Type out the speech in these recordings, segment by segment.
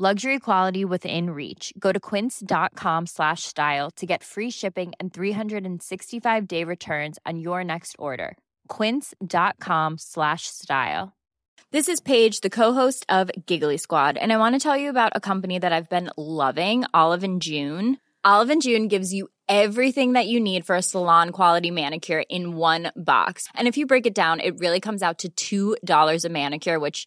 Luxury quality within reach. Go to quince.com slash style to get free shipping and 365 day returns on your next order. Quince.com slash style. This is Paige, the co-host of Giggly Squad, and I want to tell you about a company that I've been loving, Olive and June. Olive and June gives you everything that you need for a salon quality manicure in one box. And if you break it down, it really comes out to $2 a manicure, which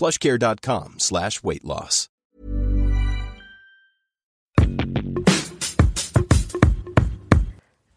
plushcare.com slash weight loss.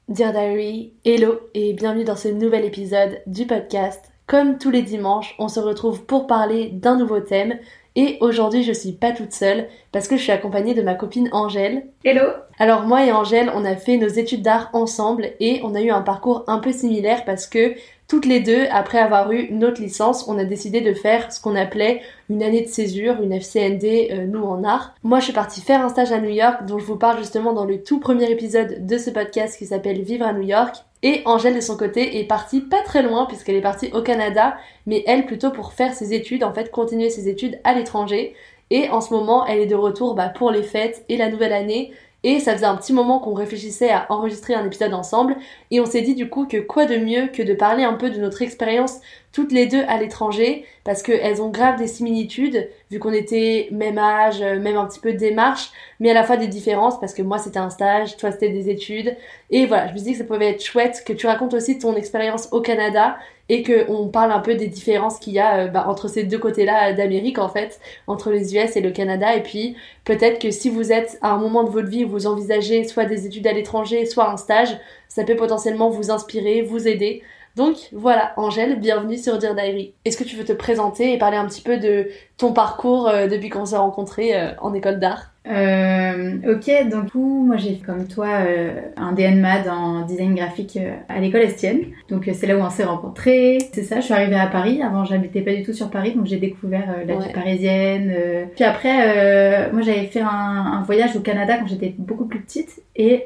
Dear Diary, hello et bienvenue dans ce nouvel épisode du podcast. Comme tous les dimanches, on se retrouve pour parler d'un nouveau thème et aujourd'hui je suis pas toute seule parce que je suis accompagnée de ma copine Angèle. Hello Alors moi et Angèle, on a fait nos études d'art ensemble et on a eu un parcours un peu similaire parce que toutes les deux, après avoir eu notre licence, on a décidé de faire ce qu'on appelait une année de césure, une FCND, euh, nous en art. Moi, je suis partie faire un stage à New York, dont je vous parle justement dans le tout premier épisode de ce podcast qui s'appelle Vivre à New York. Et Angèle, de son côté, est partie pas très loin, puisqu'elle est partie au Canada, mais elle plutôt pour faire ses études, en fait, continuer ses études à l'étranger. Et en ce moment, elle est de retour bah, pour les fêtes et la nouvelle année. Et ça faisait un petit moment qu'on réfléchissait à enregistrer un épisode ensemble. Et on s'est dit du coup que quoi de mieux que de parler un peu de notre expérience toutes les deux à l'étranger. Parce qu'elles ont grave des similitudes, vu qu'on était même âge, même un petit peu démarche, mais à la fois des différences, parce que moi c'était un stage, toi c'était des études. Et voilà, je me suis dit que ça pouvait être chouette que tu racontes aussi ton expérience au Canada et qu'on parle un peu des différences qu'il y a euh, bah, entre ces deux côtés-là d'Amérique en fait, entre les US et le Canada. Et puis peut-être que si vous êtes à un moment de votre vie où vous envisagez soit des études à l'étranger, soit un stage, ça peut potentiellement vous inspirer, vous aider. Donc voilà, Angèle, bienvenue sur Dear Diary. Est-ce que tu veux te présenter et parler un petit peu de ton parcours euh, depuis qu'on s'est rencontrés euh, en école d'art euh, ok, donc coup, moi j'ai comme toi euh, un DNMAD en design graphique euh, à l'école Estienne. Donc c'est là où on s'est rencontrés. C'est ça, je suis arrivée à Paris. Avant, j'habitais pas du tout sur Paris, donc j'ai découvert la vie parisienne. Puis après, moi j'avais fait un, un, voyage au Canada quand j'étais beaucoup plus petite et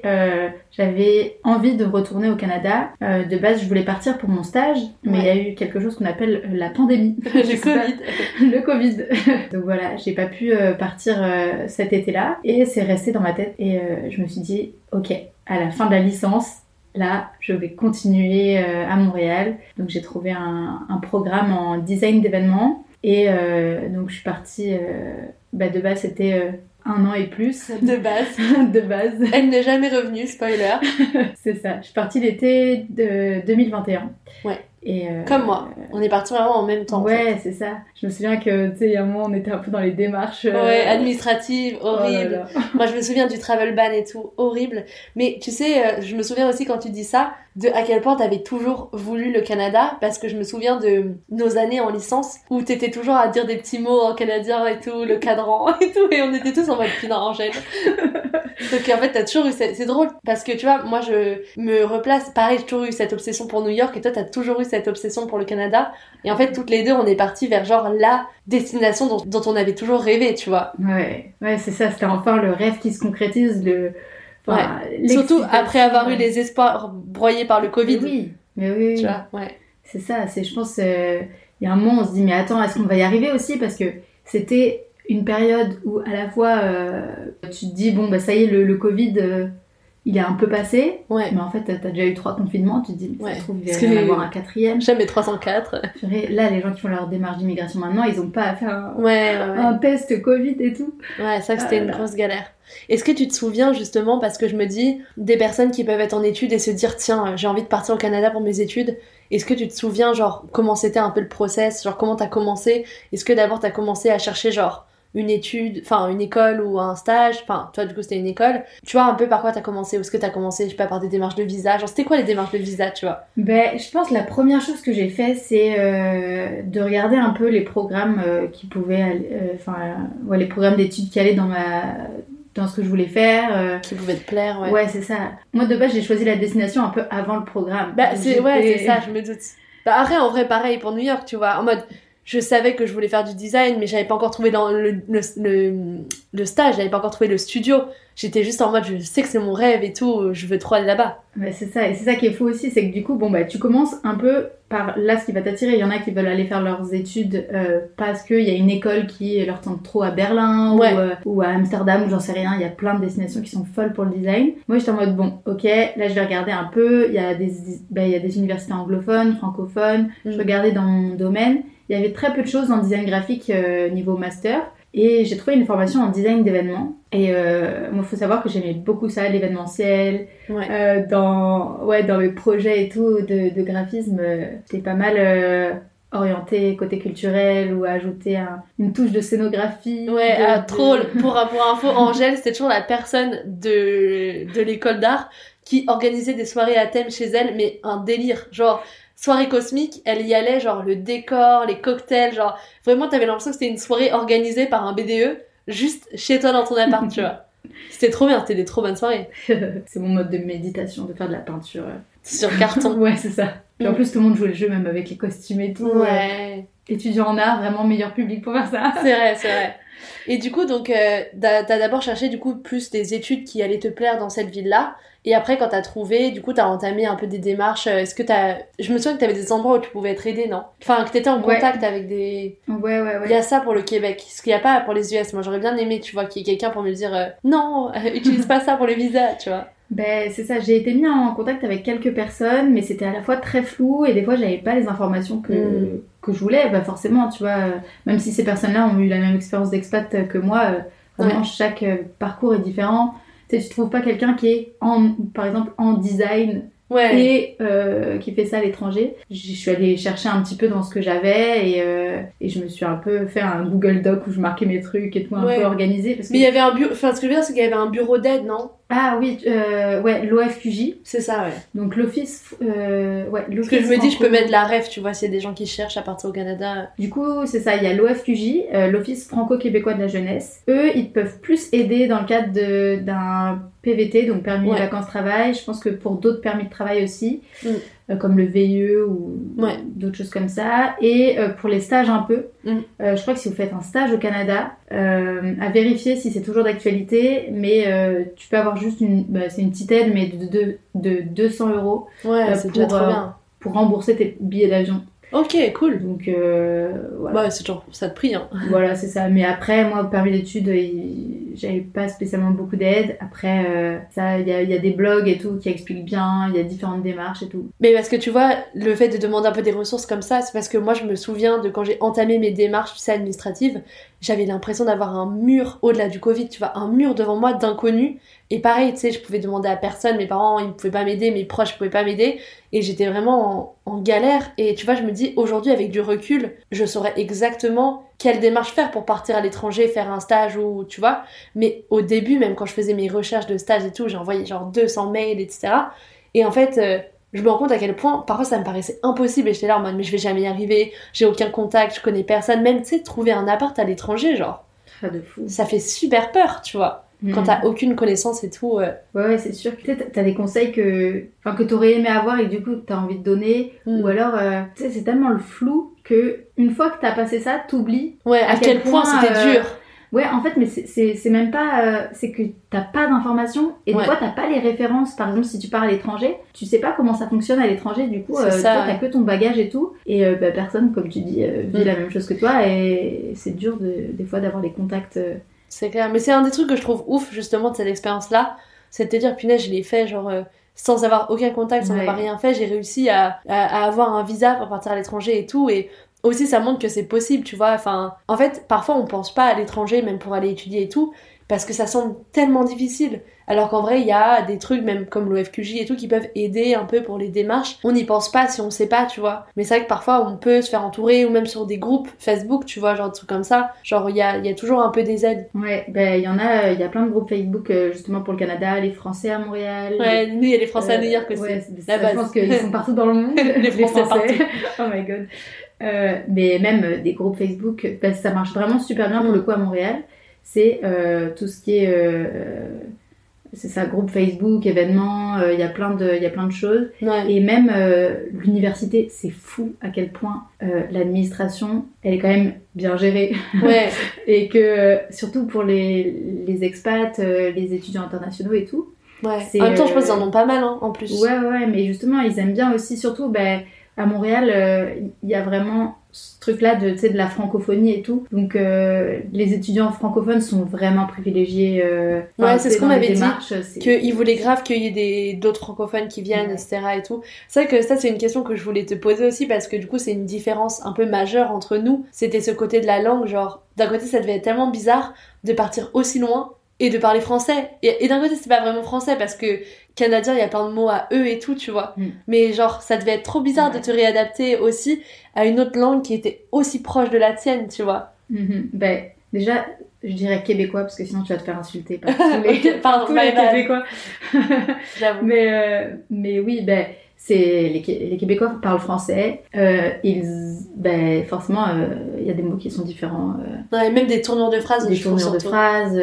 j'avais envie de retourner au Canada. de base, je voulais partir pour mon stage, mais il y a eu quelque chose qu'on appelle la pandémie. le Covid. le Covid. donc voilà, j'ai pas pu partir cet été là et c'est resté dans ma tête et euh, je me suis dit ok à la fin de la licence là je vais continuer euh, à Montréal donc j'ai trouvé un, programme en design d'événements et euh, donc je suis partie bah, de base c'était un an et plus. De base. de base. Elle n'est jamais revenue, spoiler. c'est ça. Je suis partie l'été de 2021. Ouais. Et euh, Comme moi, on est partis vraiment en même temps. Ouais, c'est ça. Je me souviens que, tu sais, il y a un moment, on était un peu dans les démarches. Euh, ouais, administratives, oh horribles. moi, je me souviens du travel ban et tout, horrible. Mais tu sais, euh, je me souviens aussi quand tu dis ça, de à quel point t'avais toujours voulu le Canada, parce que je me souviens de nos années en licence où t'étais toujours à dire des petits mots en canadien et tout, le cadran et tout, et on était tous en mode putain, Angèle. Donc en fait, t'as toujours eu c'est drôle parce que tu vois, moi je me replace, pareil, j'ai toujours eu cette obsession pour New York et toi t'as toujours eu cette obsession pour le Canada. Et en fait, toutes les deux, on est partis vers genre la destination dont, on avait toujours rêvé, tu vois. Ouais, ouais, c'est ça, c'était enfin le rêve qui se concrétise, le Enfin, Surtout après avoir eu les espoirs broyés par le Covid. Mais oui, mais oui, oui. Tu vois, ouais. C'est ça, c'est, je pense, euh, il y a un moment, on se dit, mais attends, est-ce qu'on va y arriver aussi? Parce que c'était une période où, à la fois, euh, tu te dis, bon, bah ça y est, le, le Covid, euh, il est un peu passé. Ouais. Mais en fait, t'as déjà eu trois confinements, tu te dis, mais Ouais. ça se trouve, il va y en avoir un quatrième. Jamais 304. Purée, Là, les gens qui font leur démarche d'immigration maintenant, ils ont pas à faire un, Ouais, test Covid et tout. Ouais, que c'était Ah une là. grosse galère. Est-ce que tu te souviens justement, parce que je me dis, des personnes qui peuvent être en études et se dire, tiens, j'ai envie de partir au Canada pour mes études, est-ce que tu te souviens, genre, comment c'était un peu le process, genre, comment t'as commencé? Est-ce que d'abord t'as commencé à chercher, genre, une étude, enfin, une école ou un stage Enfin, toi, du coup, c'était une école. Tu vois un peu par quoi t'as commencé Ou est-ce que t'as commencé, je sais pas, par des démarches de visa Genre, c'était quoi les démarches de visa, tu vois? Ben, je pense que la première chose que j'ai fait, c'est euh, de regarder un peu les programmes euh, qui pouvaient, euh, enfin, euh, ouais, les programmes d'études qui allaient dans ma, dans ce que je voulais faire. euh. Qui pouvait te plaire, ouais. Ouais, c'est ça. Moi, de base, j'ai choisi la destination un peu avant le programme. Bah, c'est ouais, c'est ça, je me doute. Bah, après, en vrai, pareil pour New York, tu vois. En mode, je savais que je voulais faire du design, mais j'avais pas encore trouvé dans le, le, le, le stage, j'avais pas encore trouvé le studio. J'étais juste en mode, je sais que c'est mon rêve et tout, je veux trop aller là-bas. Ouais, c'est ça. Et c'est ça qui est fou aussi, c'est que du coup, bon, bah, tu commences un peu par là ce qui va t'attirer. Il y en a qui veulent aller faire leurs études euh, parce qu'il y a une école qui leur tente trop à Berlin Ouais. ou, euh, ou à Amsterdam ou j'en sais rien. Il y a plein de destinations qui sont folles pour le design. Moi, j'étais en mode, bon, ok, là, je vais regarder un peu. Il y a des, bah, il y a des universités anglophones, francophones. Je Mm. regardais dans mon domaine. Il y avait très peu de choses en design graphique euh, niveau master. Et j'ai trouvé une formation en design d'événements. Et euh, moi, il faut savoir que j'aimais beaucoup ça, l'événementiel, Ouais. euh, dans, ouais, dans mes projets et tout de, de graphisme, j'étais pas mal orientée côté culturel ou ajouter un- une touche de scénographie. Ouais, de- ah, de- trop, pour, pour info, Angèle, c'était toujours la personne de, de l'école d'art qui organisait des soirées à thème chez elle, mais un délire. Genre, soirée cosmique, elle y allait, genre le décor, les cocktails, genre, vraiment, t'avais l'impression que c'était une soirée organisée par un BDE, juste chez toi dans ton appart, tu vois. C'était trop bien, c'était des trop bonnes soirées. c'est mon mode de méditation, de faire de la peinture. Sur carton. ouais, c'est ça. Puis en Mm. plus, tout le monde jouait le jeu, même avec les costumes et tout. Ouais. Étudiant en art, vraiment meilleur public pour faire ça. C'est vrai, c'est vrai. Et du coup, donc, euh, t'as t'as d'abord cherché du coup plus des études qui allaient te plaire dans cette ville-là. Et après, quand t'as trouvé, du coup, t'as entamé un peu des démarches. euh, Est-ce que t'as... Je me souviens que t'avais des endroits où tu pouvais être aidé, non? Enfin, que t'étais en Ouais. contact avec des... Ouais, ouais, Il y ouais. a ça pour le Québec, ce qu'il n'y a pas pour les US. Moi, j'aurais bien aimé, tu vois, qu'il y ait quelqu'un pour me dire euh, non, euh, utilise pas ça pour le visa, tu vois. Ben, c'est ça, j'ai été mis en contact avec quelques personnes, mais c'était à la fois très flou et des fois j'avais pas les informations que, Mm. que je voulais. Bah forcément, tu vois, même si ces personnes-là ont eu la même expérience d'expat que moi, vraiment chaque parcours est différent. Tu tu trouves pas quelqu'un qui est, en, par exemple, en design Ouais. et euh, qui fait ça à l'étranger. Je suis allée chercher un petit peu dans ce que j'avais et, euh, et je me suis un peu fait un Google Doc où je marquais mes trucs et tout, un Ouais. peu organisé. Parce que... Mais il y avait un bureau... Enfin, ce que je veux dire, c'est qu'il y avait un bureau d'aide, non? Ah oui, euh, ouais, l'OFQJ. C'est ça, ouais. Donc l'office, euh, ouais, Parce que je me dis, je peux mettre la ref, tu vois, s'il y a des gens qui cherchent à partir au Canada. Du coup, c'est ça, il y a l'OFQJ, euh, l'Office franco-québécois de la jeunesse. Eux, ils peuvent plus aider dans le cadre de- d'un PVT, donc permis Ouais. de vacances-travail. Je pense que pour d'autres permis de travail aussi, Mm. Euh, comme le VIE ou Ouais. d'autres choses comme ça. Et euh, pour les stages un peu, Mm. euh, je crois que si vous faites un stage au Canada, à vérifier si c'est toujours d'actualité, mais tu peux avoir juste une, bah, c'est une petite aide, mais de, de, de 200 euros Ouais, c'est déjà pour, trop bien. pour rembourser tes billets d'avion. Ok, cool. Donc euh, voilà. Ouais, c'est toujours ça de prix, hein. Voilà, c'est ça. Mais après, moi, au permis d'études, j'avais pas spécialement beaucoup d'aide. Après, euh, ça, il y a, y a des blogs et tout qui expliquent bien, il y a différentes démarches et tout. Mais parce que tu vois, le fait de demander un peu des ressources comme ça, c'est parce que moi je me souviens de quand j'ai entamé mes démarches tu sais, administratives, j'avais l'impression d'avoir un mur au-delà du Covid, tu vois, un mur devant moi d'inconnus. Et pareil, tu sais, je pouvais demander à personne, mes parents ils pouvaient pas m'aider, mes proches pouvaient pas m'aider, et j'étais vraiment en, galère. Et tu vois, je me dis aujourd'hui avec du recul, je saurais exactement quelle démarche faire pour partir à l'étranger, faire un stage ou tu vois. Mais au début, même quand je faisais mes recherches de stage et tout, envoyé genre 200 mails, etc. Et en fait, euh, je me rends compte à quel point parfois ça me paraissait impossible et j'étais là en mode mais je vais jamais y arriver, j'ai aucun contact, je connais personne, même tu sais trouver un appart à l'étranger genre Pas de fou. ça fait super peur tu vois quand Mm. t'as aucune connaissance et tout euh, Ouais, ouais, c'est sûr sais, t'as- des conseils que, enfin, que t'aurais aimé avoir et que du coup t'as envie de donner. Mm. Ou alors, euh, tu sais, c'est tellement le flou que une fois que t'as passé ça, t'oublies ouais à, À quel, quel point, point, c'était euh, dur Ouais, en fait, mais c'est- même pas. euh, c'est que t'as pas d'informations et Ouais. des fois t'as pas les références. Par exemple, si tu pars à l'étranger, tu sais pas comment ça fonctionne à l'étranger. Du coup, euh, ça, toi t'as que ton bagage et tout. Et euh, bah, personne, comme tu dis, euh, vit Mm. la même chose que toi. Et c'est dur de, des fois d'avoir les contacts. C'est clair. Mais c'est un des trucs que je trouve ouf, justement, de cette expérience-là. C'est de te dire, punaise, je l'ai fait, genre, sans avoir aucun contact, sans Ouais. avoir rien fait. J'ai réussi à, à, à avoir un visa pour partir à l'étranger et tout. Et aussi, ça montre que c'est possible, tu vois. Enfin, en fait, parfois, on pense pas à l'étranger, même pour aller étudier et tout, parce que ça semble tellement difficile. Alors qu'en vrai, il y a des trucs, même comme l'OFQJ et tout, qui peuvent aider un peu pour les démarches. On n'y pense pas si on sait pas, tu vois. Mais c'est vrai que parfois, on peut se faire entourer, ou même sur des groupes Facebook, tu vois, genre des trucs comme ça. Genre, il y a, y a toujours un peu des aides. Ouais, ben il y en a, il y a plein de groupes Facebook euh, justement pour le Canada, les Français à Montréal. Ouais, nous, il y a les Français à Euh, New York aussi. ouais, la ça, base. Je pense qu'ils sont partout dans le monde. Les Français oh my god. Euh, mais même euh, des groupes Facebook, bah, ça marche vraiment super bien pour le coup à Montréal. C'est euh, tout ce qui est. euh, c'est ça, groupe Facebook, événements, il y a plein de, il y a plein de choses. Ouais. Et même l'université, c'est fou à quel point l'administration, elle est quand même bien gérée. Ouais. Et que, surtout pour les, les expats, les étudiants internationaux et tout, ouais. En même temps, je pense qu'ils en ont pas mal, hein, en plus. Ouais, ouais, mais justement, ils aiment bien aussi, surtout ben, à Montréal, euh, il y a vraiment ce truc-là de, de la francophonie et tout. Donc, euh, les étudiants francophones sont vraiment privilégiés. euh, Ouais, c'est ce qu'on m'avait dit, c'est- Qu'ils voulaient grave qu'il y ait d'autres francophones qui viennent, Ouais. etc. et tout. C'est vrai que ça, c'est une question que je voulais te poser aussi parce que du coup, c'est une différence un peu majeure entre nous. C'était ce côté de la langue, genre, d'un côté, ça devait être tellement bizarre de partir aussi loin et de parler français. Et, et d'un côté, c'est pas vraiment français parce que canadien, il y a plein de mots à eux et tout, tu vois. Mm. Mais genre, ça devait être trop bizarre de te réadapter aussi à une autre langue qui était aussi proche de la tienne, tu vois. Mhm. Ben, déjà, je dirais québécois parce que sinon tu vas te faire insulter par tous les, pardon, tous les québécois. J'avoue. mais, euh, mais oui, ben, c'est les, Qué- les Québécois parlent français. Euh, ils, ben, forcément, euh, il y a des mots qui sont différents. euh, Ouais, même des tournures de phrases, des je tournures de phrases.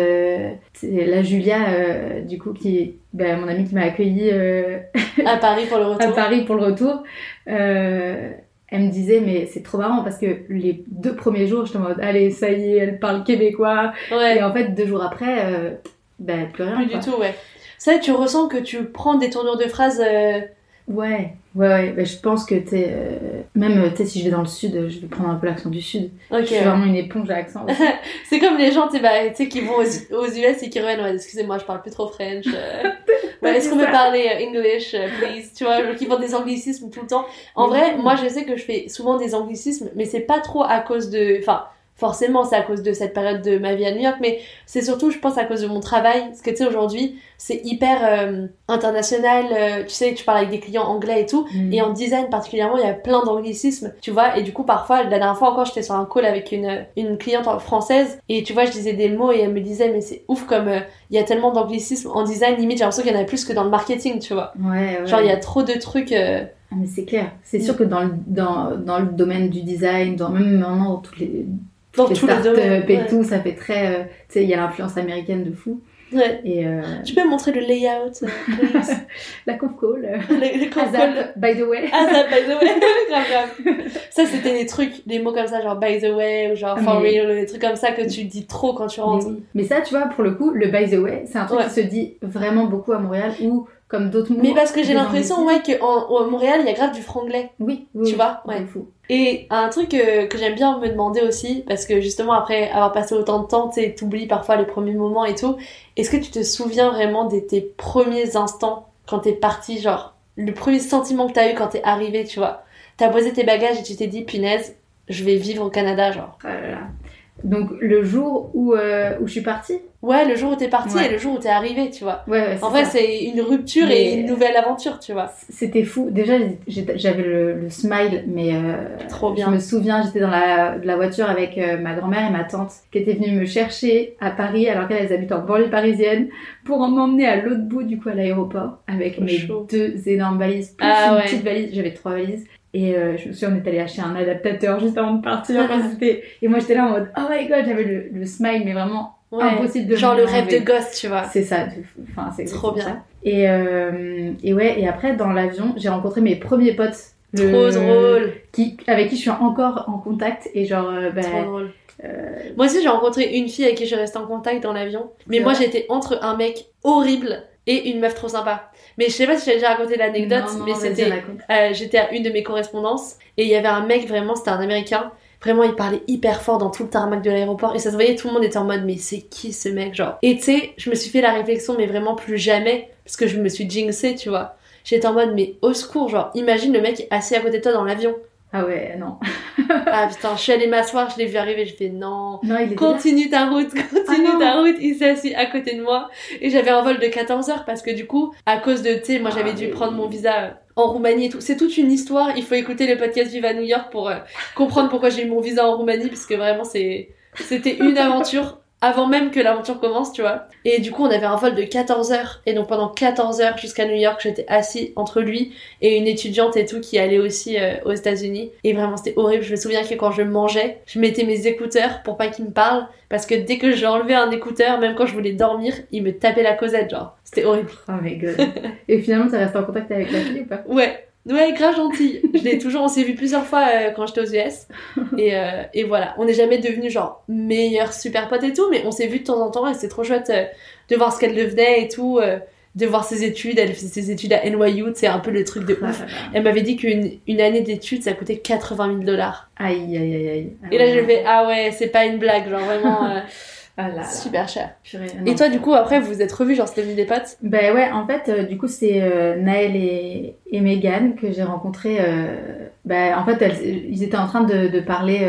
c'est la Julia, du coup, qui, ben, mon amie qui m'a accueillie À Paris pour le à retour. Paris pour le retour. elle me disait, mais c'est trop marrant parce que les deux premiers jours, j'étais en mode, allez, ça y est, elle parle québécois. Ouais. Et en fait, deux jours après, ben, plus rien. Plus quoi. du tout, ouais. Ça, tu ressens que tu prends des tournures de phrases. Euh, Ouais, ouais, ouais. Ben, je pense que t'es. euh, même, euh, tu sais, si je vais dans le sud, euh, je vais prendre un peu l'accent du sud. Ok. Je suis vraiment une éponge à accent. aussi. C'est comme les gens, bah, qui vont aux, aux US et qui reviennent. Ouais, excusez-moi, je parle plus trop French. euh. Ouais, Est-ce qu'on peut parler euh, English, euh, please Tu vois, qui font des anglicismes tout le temps. En vrai, moi, je sais que je fais souvent des anglicismes, mais c'est pas trop à cause de. Enfin, forcément, c'est à cause de cette période de ma vie à New York, mais c'est surtout, je pense, à cause de mon travail. Parce que, tu sais, aujourd'hui, c'est hyper euh, international. euh, tu sais, tu parles avec des clients anglais et tout. Mm. Et en design particulièrement, il y a plein d'anglicismes, tu vois. Et du coup, parfois, la dernière fois encore, j'étais sur un call avec une, une cliente française. Et tu vois, je disais des mots et elle me disait, mais c'est ouf comme euh, il y a tellement d'anglicismes en design. Limite, j'ai l'impression qu'il y en a plus que dans le marketing, tu vois. Ouais, ouais. Genre, il y a trop de trucs. Ah, mais c'est clair. C'est Mm. sûr que dans le, dans, dans le domaine du design, dans, même maintenant dans toutes les, dans les tous les domaines. et Ouais. tout, ça fait très. euh, tu sais, il y a l'influence américaine de fou. Ouais. Et euh, Tu peux me montrer le layout, euh, la conf call. euh, le, le conf call. By the way. Ça, by the way. grave, grave. Ça, c'était des trucs, des mots comme ça, genre by the way, ou genre for mais- real, des trucs comme ça que tu dis trop quand tu Mais, rentres. oui. Mais ça, tu vois, pour le coup, le by the way, c'est un truc Ouais. qui se dit vraiment beaucoup à Montréal ou comme d'autres mots. Mais parce que j'ai l'impression, ouais, qu'à Montréal, il y a grave du franglais. Oui, oui. Tu vois, ouais. fou. Et un truc que, que j'aime bien me demander aussi, parce que justement après avoir passé autant de temps, tu t'oublies parfois les premiers moments et tout, est-ce que tu te souviens vraiment de tes premiers instants quand t'es parti, genre, le premier sentiment que t'as eu quand t'es arrivé, tu vois? T'as posé tes bagages et tu t'es dit, punaise, je vais vivre au Canada, genre. Là là. Donc le jour où, euh, où je suis partie, Ouais, le jour où t'es parti Ouais. et le jour où t'es arrivé, tu vois. ouais, ouais, En c'est vrai, c'est une rupture Mais- et une nouvelle aventure, tu vois. C'était fou. Déjà, j'avais le, le smile, mais euh, Trop bien. je me souviens, j'étais dans la, la voiture avec euh, ma grand-mère et ma tante qui étaient venues me chercher à Paris alors qu'elles habitent en banlieue parisienne pour m'emmener à l'autre bout du coup à l'aéroport avec Trop mes chaud. deux énormes valises plus Ah une ouais. petite valise. J'avais trois valises. Et euh, je me souviens, on est allé acheter un adaptateur juste avant de partir. Et moi, j'étais là en mode, oh my god, j'avais le, le smile, mais vraiment Ouais. impossible de Genre le rêve de gosse, tu vois. C'est ça, enfin c'est Trop bien. ça. Et, euh, et ouais, et après dans l'avion, j'ai rencontré mes premiers potes Le- Trop drôle. Qui, avec qui je suis encore en contact et genre, euh, bah, Trop drôle. euh, Moi aussi, j'ai rencontré une fille avec qui je suis restée en contact dans l'avion. Mais moi, j'étais entre un mec horrible et une meuf trop sympa. Mais je sais pas si j'ai déjà raconté l'anecdote, mais c'était. euh, J'étais à une de mes correspondances et il y avait un mec, vraiment, c'était un américain. Vraiment, il parlait hyper fort dans tout le tarmac de l'aéroport et ça se voyait, tout le monde était en mode, mais c'est qui ce mec, genre? Et tu sais, je me suis fait la réflexion, mais vraiment plus jamais, parce que je me suis jinxée, tu vois. J'étais en mode, mais au secours, genre, imagine le mec assis à côté de toi dans l'avion. Ah ouais, non. Ah putain, je suis allée m'asseoir, je l'ai vu arriver, je fais non. Non, il. Continue ta route, continue Ah ta route. Il s'est assis à côté de moi. Et j'avais un vol de 14 heures parce que du coup, à cause de, tu sais, moi j'avais Ah, dû prendre mon visa euh, en Roumanie et tout. C'est toute une histoire. Il faut écouter le podcast Viva New York pour euh, comprendre pourquoi j'ai eu mon visa en Roumanie parce que vraiment c'est, c'était une aventure avant même que l'aventure commence, tu vois. Et du coup, on avait un vol de 14 heures. Et donc pendant 14 heures jusqu'à New York, j'étais assis entre lui et une étudiante et tout qui allait aussi euh, aux États-Unis. Et vraiment, c'était horrible. Je me souviens que quand je mangeais, je mettais mes écouteurs pour pas qu'il me parle. Parce que dès que j'ai enlevé un écouteur, même quand je voulais dormir, il me tapait la causette, genre. C'était horrible. Oh my god. et finalement, t'es resté en contact avec la fille ou pas? Ouais. Ouais, grave gentil. Je l'ai toujours, on s'est vu plusieurs fois euh, quand j'étais aux US. Et, euh, et voilà, on n'est jamais devenus genre meilleurs super potes et tout, mais on s'est vu de temps en temps et c'est trop chouette euh, de voir ce qu'elle devenait et tout, de voir ses études. Elle faisait ses études à NYU, c'est un peu le truc de Ah ouf. Elle m'avait dit qu'une une année d'études, ça coûtait 80 000 dollars. Aïe, aïe, aïe, aïe. Ah Et là, ouais, je fais, ah ouais, c'est pas une blague, genre vraiment Ah là là. super cher. Purée, Et toi, du coup, après, vous vous êtes revus, genre, c'était devenu des potes? Ben ouais, en fait, euh, du coup, c'est euh, Naël et, et Megan que j'ai rencontrés. Euh, ben, en fait, elles- ils étaient en train de, de parler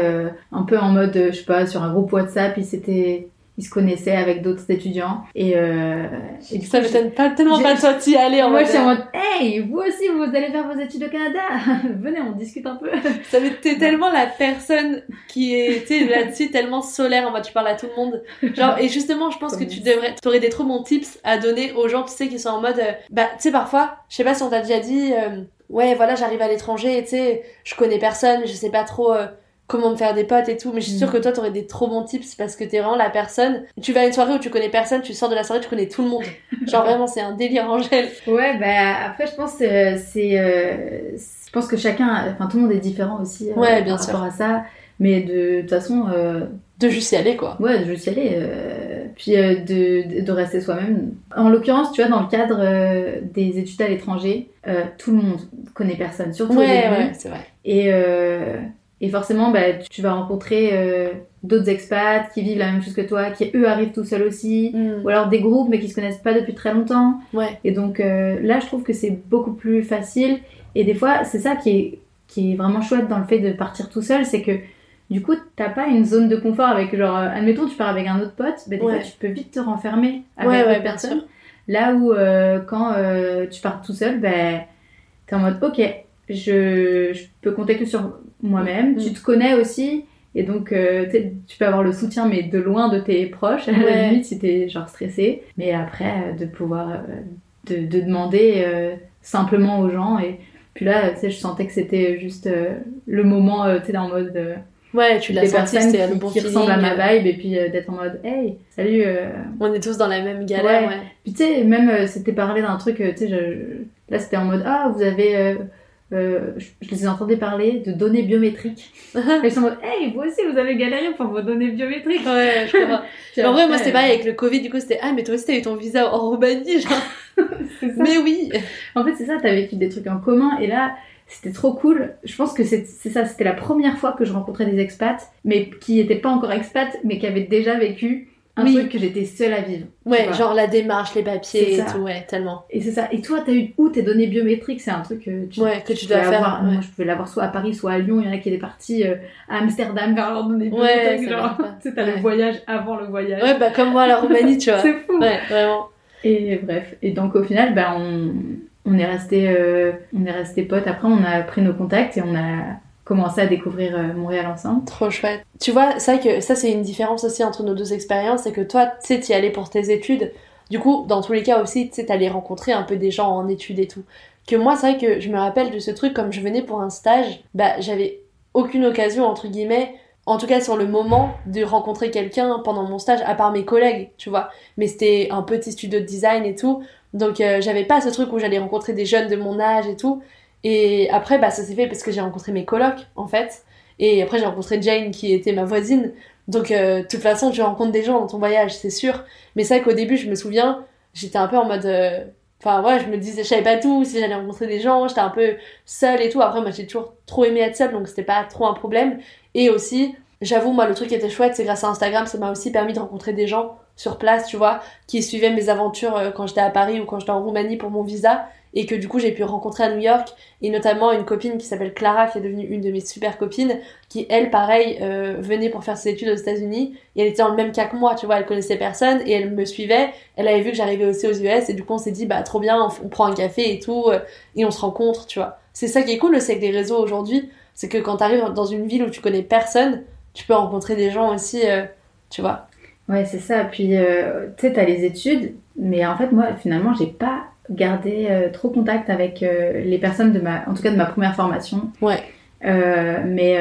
un peu en mode, je sais pas, sur un groupe WhatsApp. Ils s'étaient, ils se connaissaient avec d'autres étudiants. Et, euh, et Ça m'étonne pas tellement pas de toi d'y aller en moi, je suis en mode, hey, vous aussi, vous allez faire vos études au Canada. Venez, on discute un peu. Ça T'es tellement la personne qui est, là-dessus, tellement solaire, en mode tu parles à tout le monde. Genre, et justement, je pense que tu devrais, t'aurais des trop bons tips à donner aux gens, tu sais, qui sont en mode, euh, bah, tu sais, parfois, je sais pas si on t'a déjà dit, euh, ouais, voilà, j'arrive à l'étranger, tu sais, je connais personne, je sais pas trop, euh, comment me faire des potes et tout, mais je suis sûre Mm. que toi, t'aurais des trop bons tips parce que t'es vraiment la personne. Tu vas à une soirée où tu connais personne, tu sors de la soirée, tu connais tout le monde. Genre, vraiment, c'est un délire, Angèle. Ouais, bah après, je pense euh, c'est, euh, je pense que chacun, enfin tout le monde est différent aussi euh, Ouais, bien par sûr. rapport à ça. Mais de, toute façon, euh, De juste y aller, quoi. ouais, de juste y aller. puis de, de, rester soi-même. En l'occurrence, tu vois, dans le cadre des études à l'étranger, tout le monde connaît personne, surtout Ouais, début. ouais, c'est vrai. Et, et forcément, bah, tu vas rencontrer euh, d'autres expats qui vivent la même chose que toi, qui eux arrivent tout seuls aussi. Mm. Ou alors des groupes mais qui se connaissent pas depuis très longtemps. Ouais. Et donc euh, là, je trouve que c'est beaucoup plus facile. Et des fois, c'est ça qui est, qui est vraiment chouette dans le fait de partir tout seul, c'est que du coup, t'as pas une zone de confort avec genre, euh, admettons, tu pars avec un autre pote, bah, des Ouais. fois, tu peux vite te renfermer avec Ouais, ouais, personne. Là où euh, quand tu pars tout seul, ben t'es en mode ok, je, je peux compter que sur moi-même. Mm. Tu te connais aussi. Et donc, euh, tu peux avoir le soutien, mais de loin de tes proches, à la Ouais. limite, si t'es genre stressé. Mais après, euh, de pouvoir euh, de, de demander euh, simplement aux gens. Et puis là, tu sais, je sentais que c'était juste le moment, tu sais, en mode Ouais, tu l'as senti, c'était le bon qui feeling. ressemblent à ma vibe. Et puis euh, d'être en mode hey, salut. euh, On est tous dans la même galère, Ouais. ouais. puis tu sais, même euh, c'était parlé d'un truc, tu sais, je- là c'était en mode ah vous avez, euh, je, je les entendais parler de données biométriques. Je suis en mode hey vous aussi vous avez galéré pour vos données biométriques. Ouais, je comprends. Puis Mais en vrai, moi, c'était pareil avec le Covid, du coup, c'était Ah, mais toi aussi, t'as eu ton visa en Roumanie, genre. ça. mais oui En fait c'est ça, t'as vécu des trucs en commun et là c'était trop cool. Je pense que c'est c'est ça, c'était la première fois que je rencontrais des expats, mais qui n'étaient pas encore expats, mais qui avaient déjà vécu un Oui. truc que j'étais seule à vivre. Ouais, genre la démarche, les papiers et tout, ouais, tellement. Et c'est ça. Et toi, t'as eu où tes données biométriques C'est un truc que tu, Ouais, que tu peux dois faire, avoir. ouais. Moi, je pouvais l'avoir soit à Paris, soit à Lyon. Il y en a qui étaient partis euh, à Amsterdam vers leurs données Ouais, biométriques. ça genre, tu sais, t'as Ouais. le voyage avant le voyage. Ouais, bah, comme moi, la Roumanie, tu vois. c'est fou. Ouais, vraiment. Et bref. Et donc, au final, bah, on, on est resté, euh, on est resté potes. Après, on a pris nos contacts et on a commencé à découvrir euh, Montréal ensemble. Trop chouette. Tu vois, vrai que ça, c'est une différence aussi entre nos deux expériences, c'est que toi, tu sais, t'y allais pour tes études. Du coup, dans tous les cas aussi, tu sais, t'allais rencontrer un peu des gens en études et tout. Que moi, c'est vrai que je me rappelle de ce truc, comme je venais pour un stage, bah, j'avais aucune occasion, entre guillemets, en tout cas sur le moment, de rencontrer quelqu'un pendant mon stage, à part mes collègues, tu vois. Mais c'était un petit studio de design et tout. Donc, euh, j'avais pas ce truc où j'allais rencontrer des jeunes de mon âge et tout. Et après, bah, ça s'est fait parce que j'ai rencontré mes colocs, en fait. Et après, j'ai rencontré Jane, qui était ma voisine. Donc, euh, de toute façon, tu rencontres des gens dans ton voyage, c'est sûr. Mais c'est vrai qu'au début, je me souviens, j'étais un peu en mode. euh, Enfin, ouais, je me disais, je savais pas tout, si j'allais rencontrer des gens, j'étais un peu seule et tout. Après, moi, j'ai toujours trop aimé être seule, donc c'était pas trop un problème. Et aussi, j'avoue, moi, le truc qui était chouette, c'est grâce à Instagram, ça m'a aussi permis de rencontrer des gens sur place, tu vois, qui suivaient mes aventures euh, quand j'étais à Paris ou quand j'étais en Roumanie pour mon visa. Et que du coup, j'ai pu rencontrer à New York. Et notamment une copine qui s'appelle Clara, qui est devenue une de mes super copines, qui, elle, pareil, euh, venait pour faire ses études aux États-Unis. Et elle était dans le même cas que moi, tu vois, elle connaissait personne et elle me suivait. Elle avait vu que j'arrivais aussi aux US. Et du coup, on s'est dit, bah, trop bien, on, prend un café et tout. euh, et on se rencontre, tu vois. C'est ça qui est cool aussi avec les réseaux aujourd'hui. C'est que quand t'arrives dans une ville où tu connais personne, tu peux rencontrer des gens aussi, tu vois. Ouais, c'est ça. Puis, euh, tu sais, t'as les études, mais en fait, moi, finalement, j'ai pas gardé euh, trop contact avec euh, les personnes de ma, en tout cas de ma première formation. Ouais. Mais,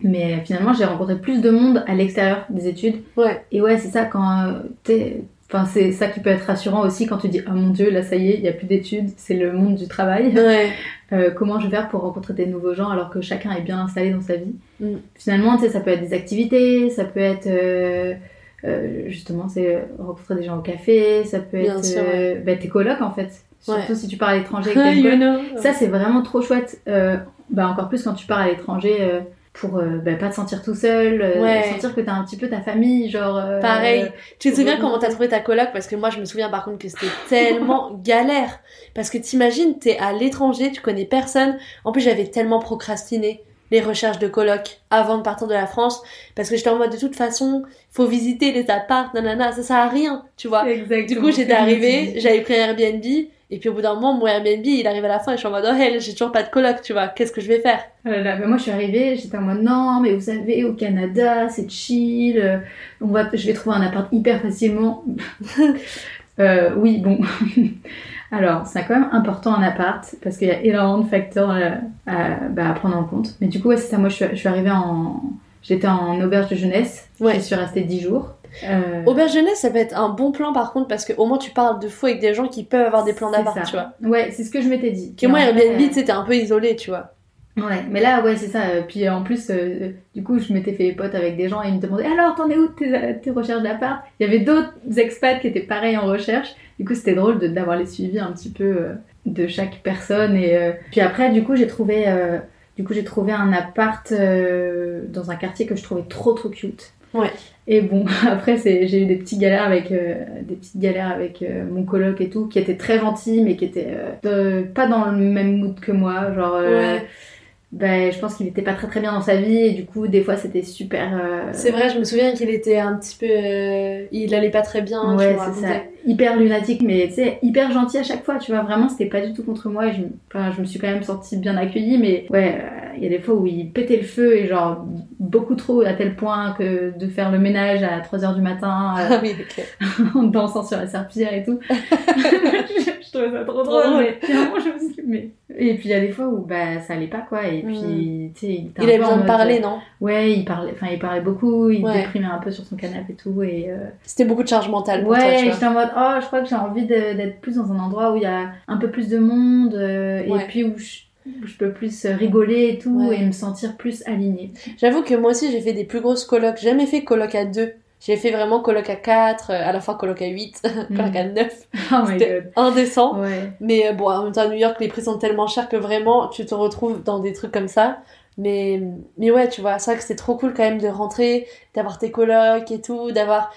mais finalement, j'ai rencontré plus de monde à l'extérieur des études. Ouais. Et ouais, c'est ça, quand t'es. Enfin, c'est ça qui peut être rassurant aussi quand tu dis, oh mon dieu, là, ça y est, il n'y a plus d'études, c'est le monde du travail. Ouais. Euh, comment je vais faire pour rencontrer des nouveaux gens alors que chacun est bien installé dans sa vie? Mm. Finalement, tu sais, ça peut être des activités, ça peut être euh, euh, justement, c'est rencontrer des gens au café, ça peut Bien être sûr, euh, bah, tes colocs en fait. Surtout si tu pars à l'étranger avec you know. Ça, c'est vraiment trop chouette. Euh, bah, encore plus quand tu pars à l'étranger euh, pour euh, bah, pas te sentir tout seul, euh, Ouais. sentir que t'as un petit peu ta famille, genre. euh, Pareil. Tu te souviens vraiment. comment t'as trouvé ta coloc? Parce que moi, je me souviens par contre que c'était tellement galère. Parce que t'imagines, t'es à l'étranger, tu connais personne. En plus, j'avais tellement procrastiné les recherches de coloc avant de partir de la France. Parce que j'étais en mode, de toute façon, faut visiter les apparts, nanana, ça sert à rien, tu vois. Exactement. Du coup, j'étais arrivée, j'avais pris Airbnb. Et puis au bout d'un moment, mon Airbnb, il arrive à la fin et je suis en mode, oh hell, j'ai toujours pas de coloc, tu vois. Qu'est-ce que je vais faire? Oh là là, mais moi je suis arrivée, j'étais en mode non, mais vous savez, au Canada, c'est chill, euh, on va, je vais trouver un appart hyper facilement. Euh, oui, bon. Alors, c'est quand même important un appart parce qu'il y a énormément de facteurs euh, à, bah, à prendre en compte. Mais du coup, ouais, c'est ça. Moi, je suis, je suis arrivée en. J'étais en auberge de jeunesse. Ouais. Je suis restée 10 jours. Euh, Auberge jeunesse, ça peut être un bon plan par contre, parce qu'au moins tu parles de faux avec des gens qui peuvent avoir des plans d'appart, tu vois. Ouais, c'est ce que je m'étais dit. Que moi, Airbnb, sais, t'es un peu isolé, tu vois. Ouais, mais là, ouais, c'est ça. Euh, Puis en plus, euh, du coup, je m'étais fait pote avec des gens et ils me demandaient alors, t'en es où tes, tes recherches d'appart? Il y avait d'autres expats qui étaient pareils en recherche. Du coup, c'était drôle d'avoir les suivis un petit peu euh, de chaque personne. Et euh, puis après, du coup, j'ai trouvé, euh, du coup, j'ai trouvé un appart euh, dans un quartier que je trouvais trop trop cute. Ouais. Et bon, après, c'est, j'ai eu des petites galères avec, euh, des petites galères avec euh, mon coloc et tout, qui était très gentil, mais qui était euh, de- pas dans le même mood que moi. Genre, euh, Ouais. Ben, je pense qu'il était pas très très bien dans sa vie et du coup des fois c'était super euh, C'est vrai, je me souviens qu'il était un petit peu. euh, Il allait pas très bien, ouais c'est ça hyper lunatique mais tu sais hyper gentil à chaque fois tu vois vraiment c'était pas du tout contre moi et je, me- enfin, je me suis quand même sentie bien accueillie mais ouais euh, il y a des fois où il pétait le feu et genre beaucoup trop à tel point que de faire le ménage à 3h du matin Ah oui, en dansant sur la serpillière et tout. trouvais ça trop drôle, drôle. mais finalement, je me suis dit, mais... Et puis il y a des fois où bah, ça allait pas quoi, et puis tu sais, il Il avait besoin de mode- parler, non? Ouais, il parlait, enfin il parlait beaucoup, il Ouais. déprimait un peu sur son canapé et tout, et euh, C'était beaucoup de charge mentale pour ouais, toi, j'étais en mode oh, je crois que j'ai envie d'être plus dans un endroit où il y a un peu plus de monde, euh, Ouais. et puis où je, peux plus rigoler et tout, Ouais. et me sentir plus alignée. J'avoue que moi aussi, j'ai fait des plus grosses colocs. J'ai jamais fait coloc à deux. J'ai fait vraiment coloc à 4, à la fin coloc à 8, coloc à 9. Oh my C'était indécent. Ouais. Mais euh, bon, en même temps, à New York, les prix sont tellement chers que vraiment, tu te retrouves dans des trucs comme ça. Mais, mais ouais, tu vois, c'est vrai que c'était trop cool quand même de rentrer, d'avoir tes colocs et tout, d'avoir...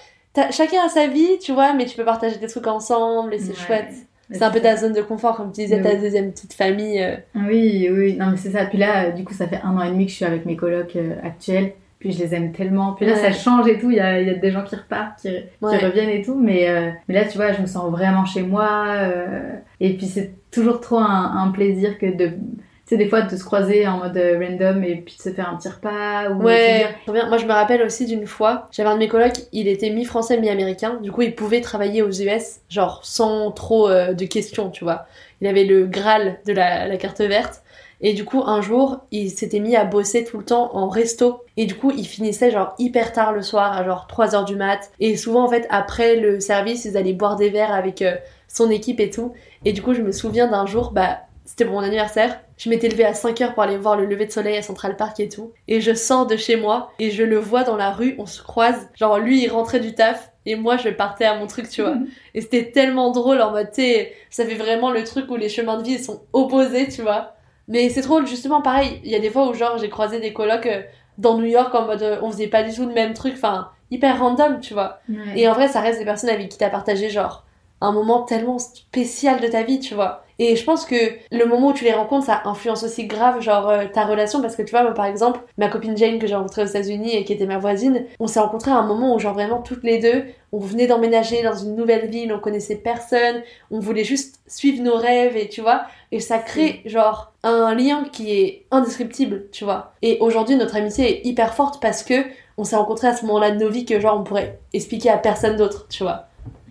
Chacun a sa vie, tu vois, mais tu peux partager des trucs ensemble et c'est Ouais. chouette. C'est un peu ta zone de confort, comme tu disais, ta deuxième petite famille. euh. Oui, oui, non mais c'est ça. Puis là, euh, du coup, ça fait un an et demi que je suis avec mes colocs euh, actuels. Puis je les aime tellement. Puis là, Ouais. ça change et tout. Il y a, y a des gens qui repartent, qui, reviennent et tout. Mais, euh, mais là, tu vois, je me sens vraiment chez moi. euh, et puis c'est toujours trop un, un plaisir que de... Tu sais, des fois, de se croiser en mode euh, random et puis de se faire un petit repas. Ou Ouais, dire. Moi, je me rappelle aussi d'une fois, j'avais un de mes colocs, il était mi-français, mi-américain. Du coup, il pouvait travailler aux US, genre sans trop euh, de questions, tu vois. Il avait le Graal de la, la carte verte. Et du coup, un jour, il s'était mis à bosser tout le temps en resto. Et du coup, il finissait genre hyper tard le soir, à genre 3 heures du mat. Et souvent, en fait, après le service, ils allaient boire des verres avec euh, son équipe et tout. Et du coup, je me souviens d'un jour, bah, c'était pour mon anniversaire. Je m'étais levée à 5 heures pour aller voir le lever de soleil à Central Park et tout. Et je sors de chez moi et je le vois dans la rue, on se croise. Genre lui il rentrait du taf et moi je partais à mon truc, tu vois. Et c'était tellement drôle en mode, tu sais, ça fait vraiment le truc où les chemins de vie sont opposés, tu vois. Mais c'est drôle, justement, pareil, il y a des fois où genre j'ai croisé des colocs euh, dans New York en mode euh, on faisait pas du tout le même truc, enfin hyper random, tu vois. Ouais. Et en vrai, ça reste des personnes avec qui t'as partagé genre un moment tellement spécial de ta vie, tu vois. Et je pense que le moment où tu les rencontres, ça influence aussi grave genre euh, ta relation parce que tu vois, moi par exemple, ma copine Jane que j'ai rencontrée aux États-Unis et qui était ma voisine, on s'est rencontrés à un moment où genre vraiment toutes les deux, on venait d'emménager dans une nouvelle ville, on connaissait personne, on voulait juste suivre nos rêves et tu vois, et ça crée genre un lien qui est indescriptible, tu vois. Et aujourd'hui, notre amitié est hyper forte parce que on s'est rencontrés à ce moment-là de nos vies que genre on pourrait expliquer à personne d'autre, tu vois.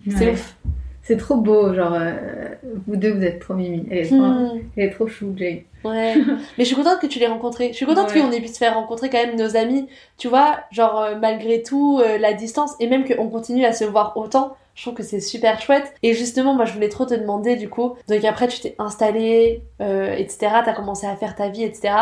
C'est Ouais. ouf. C'est trop beau, genre, euh, vous deux, vous êtes trop mimi. Elle est trop, Hmm. elle est trop chou, Jane. Ouais. Mais je suis contente que tu l'aies rencontré. Je suis contente Ouais. qu'on ait pu se faire rencontrer quand même nos amis. Tu vois, genre euh, malgré tout, euh, la distance et même qu'on continue à se voir autant. Je trouve que c'est super chouette. Et justement, moi, je voulais trop te demander du coup. Donc après, tu t'es installée, euh, etc. T'as commencé à faire ta vie, etc.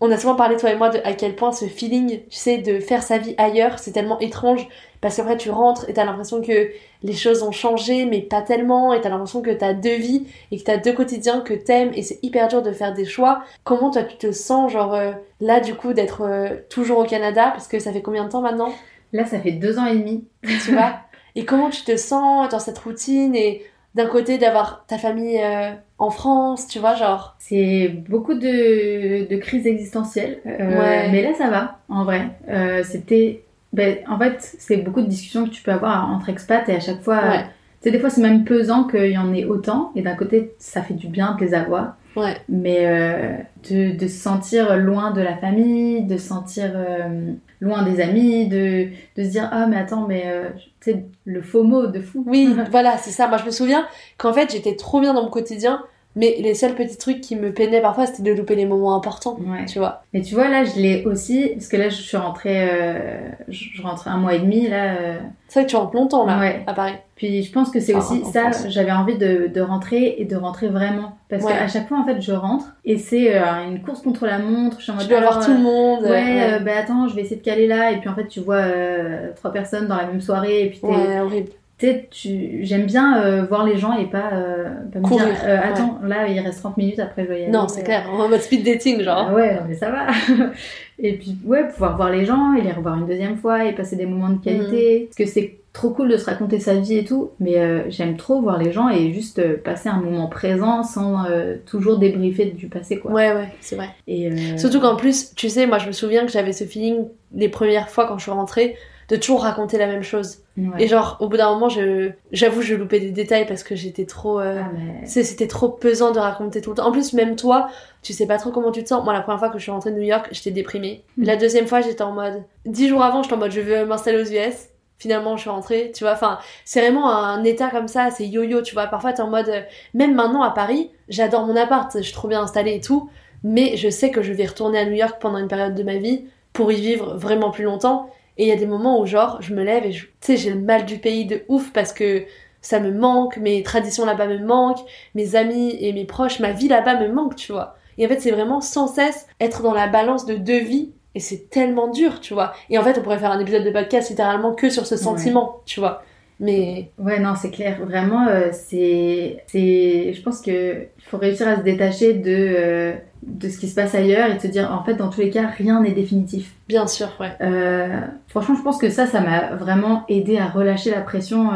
On a souvent parlé toi et moi de à quel point ce feeling, tu sais, de faire sa vie ailleurs, c'est tellement étrange parce qu'après tu rentres et t'as l'impression que les choses ont changé, mais pas tellement. Et t'as l'impression que t'as deux vies et que t'as deux quotidiens que t'aimes et c'est hyper dur de faire des choix. Comment toi tu te sens genre euh, là du coup d'être euh, toujours au Canada? Parce que ça fait combien de temps maintenant? Là, ça fait deux ans et demi. tu vois? Et comment tu te sens dans cette routine? Et d'un côté d'avoir ta famille euh, en France, tu vois genre? C'est beaucoup de, de crises existentielles. Euh, Ouais. Mais là, ça va, en vrai. Euh, C'était. Ben, en fait, c'est beaucoup de discussions que tu peux avoir entre expats et à chaque fois. Ouais. euh, tu sais, des fois, c'est même pesant qu'il y en ait autant. Et d'un côté, ça fait du bien de les avoir. Ouais. Mais euh, de, de se sentir loin de la famille, de se sentir euh, loin des amis, de, de se dire Ah, mais attends, mais euh, tu sais, le faux mot de fou. Oui, voilà, c'est ça. Moi, je me souviens qu'en fait, j'étais trop bien dans mon quotidien, mais les seuls petits trucs qui me peinaient parfois, c'était de louper les moments importants, Ouais. tu vois. Mais tu vois, là, je l'ai aussi, parce que là, je suis rentrée, euh, je rentre un mois et demi, là. euh, C'est vrai que tu rentres longtemps, là, Ouais. à Paris. Puis je pense que c'est Enfin, aussi ça, j'avais envie de, de rentrer et de rentrer vraiment. Parce Ouais. qu'à chaque fois, en fait, je rentre et c'est euh, une course contre la montre. Je suis en mode, Tu dois voir tout le monde. euh, Ouais, bah attends, je vais essayer de caler là. Et puis en fait, tu vois trois personnes dans la même soirée. Et puis t'es- Ouais, horrible. Tu j'aime bien euh, voir les gens et pas, euh, pas me Courir, dire, euh, attends, là, il reste 30 minutes après, je dois y aller. Non, c'est clair, en mode speed dating, genre. Ah ouais, mais ça va. et puis, ouais, pouvoir voir les gens et les revoir une deuxième fois et passer des moments de qualité. Parce que c'est trop cool de se raconter sa vie et tout, mais j'aime trop voir les gens et juste passer un moment présent sans toujours débriefer du passé, quoi. Ouais, ouais, c'est vrai. Et, Surtout qu'en plus, tu sais, moi je me souviens que j'avais ce feeling les premières fois quand je suis rentrée de toujours raconter la même chose. ouais. Et genre, au bout d'un moment, je, j'avoue, je loupais des détails parce que j'étais trop. euh, Ah, mais- C'était trop pesant de raconter tout le temps. En plus, même toi, tu sais pas trop comment tu te sens. Moi, la première fois que je suis rentrée de New York, j'étais déprimée. Mm. La deuxième fois, j'étais en mode. Dix jours avant, j'étais en mode je veux m'installer aux US. Finalement, je suis rentrée, tu vois. Enfin, c'est vraiment un état comme ça, c'est yo-yo, tu vois. Parfois, t'es en mode. euh, Même maintenant à Paris, j'adore mon appart, je suis trop bien installée et tout. Mais je sais que je vais retourner à New York pendant une période de ma vie pour y vivre vraiment plus longtemps. Et il y a des moments où, genre, je me lève et je- tu sais, j'ai le mal du pays de ouf parce que ça me manque, mes traditions là-bas me manquent, mes amis et mes proches, ma vie là-bas me manque, tu vois. Et en fait, c'est vraiment sans cesse être dans la balance de deux vies. Et c'est tellement dur, tu vois. Et en fait, on pourrait faire un épisode de podcast littéralement que sur ce sentiment, tu vois. Mais Ouais, non, c'est clair. Vraiment, euh, c'est, c'est, je pense que faut réussir à se détacher de, euh, de ce qui se passe ailleurs et de se dire, en fait, dans tous les cas, rien n'est définitif. bien sûr, ouais. Euh, franchement, je pense que ça, ça m'a vraiment aidé à relâcher la pression.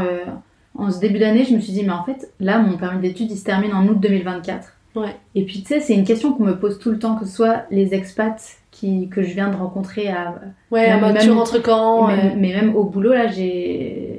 en ce début d'année, je me suis dit, mais en fait, là, mon permis d'études, il se termine en août 2024. Ouais. Et puis, tu sais, c'est une question qu'on me pose tout le temps, que ce soit les expats qui, que je viens de rencontrer à, Ouais, Même- tu même- rentres quand euh, mais même au boulot, là, j'ai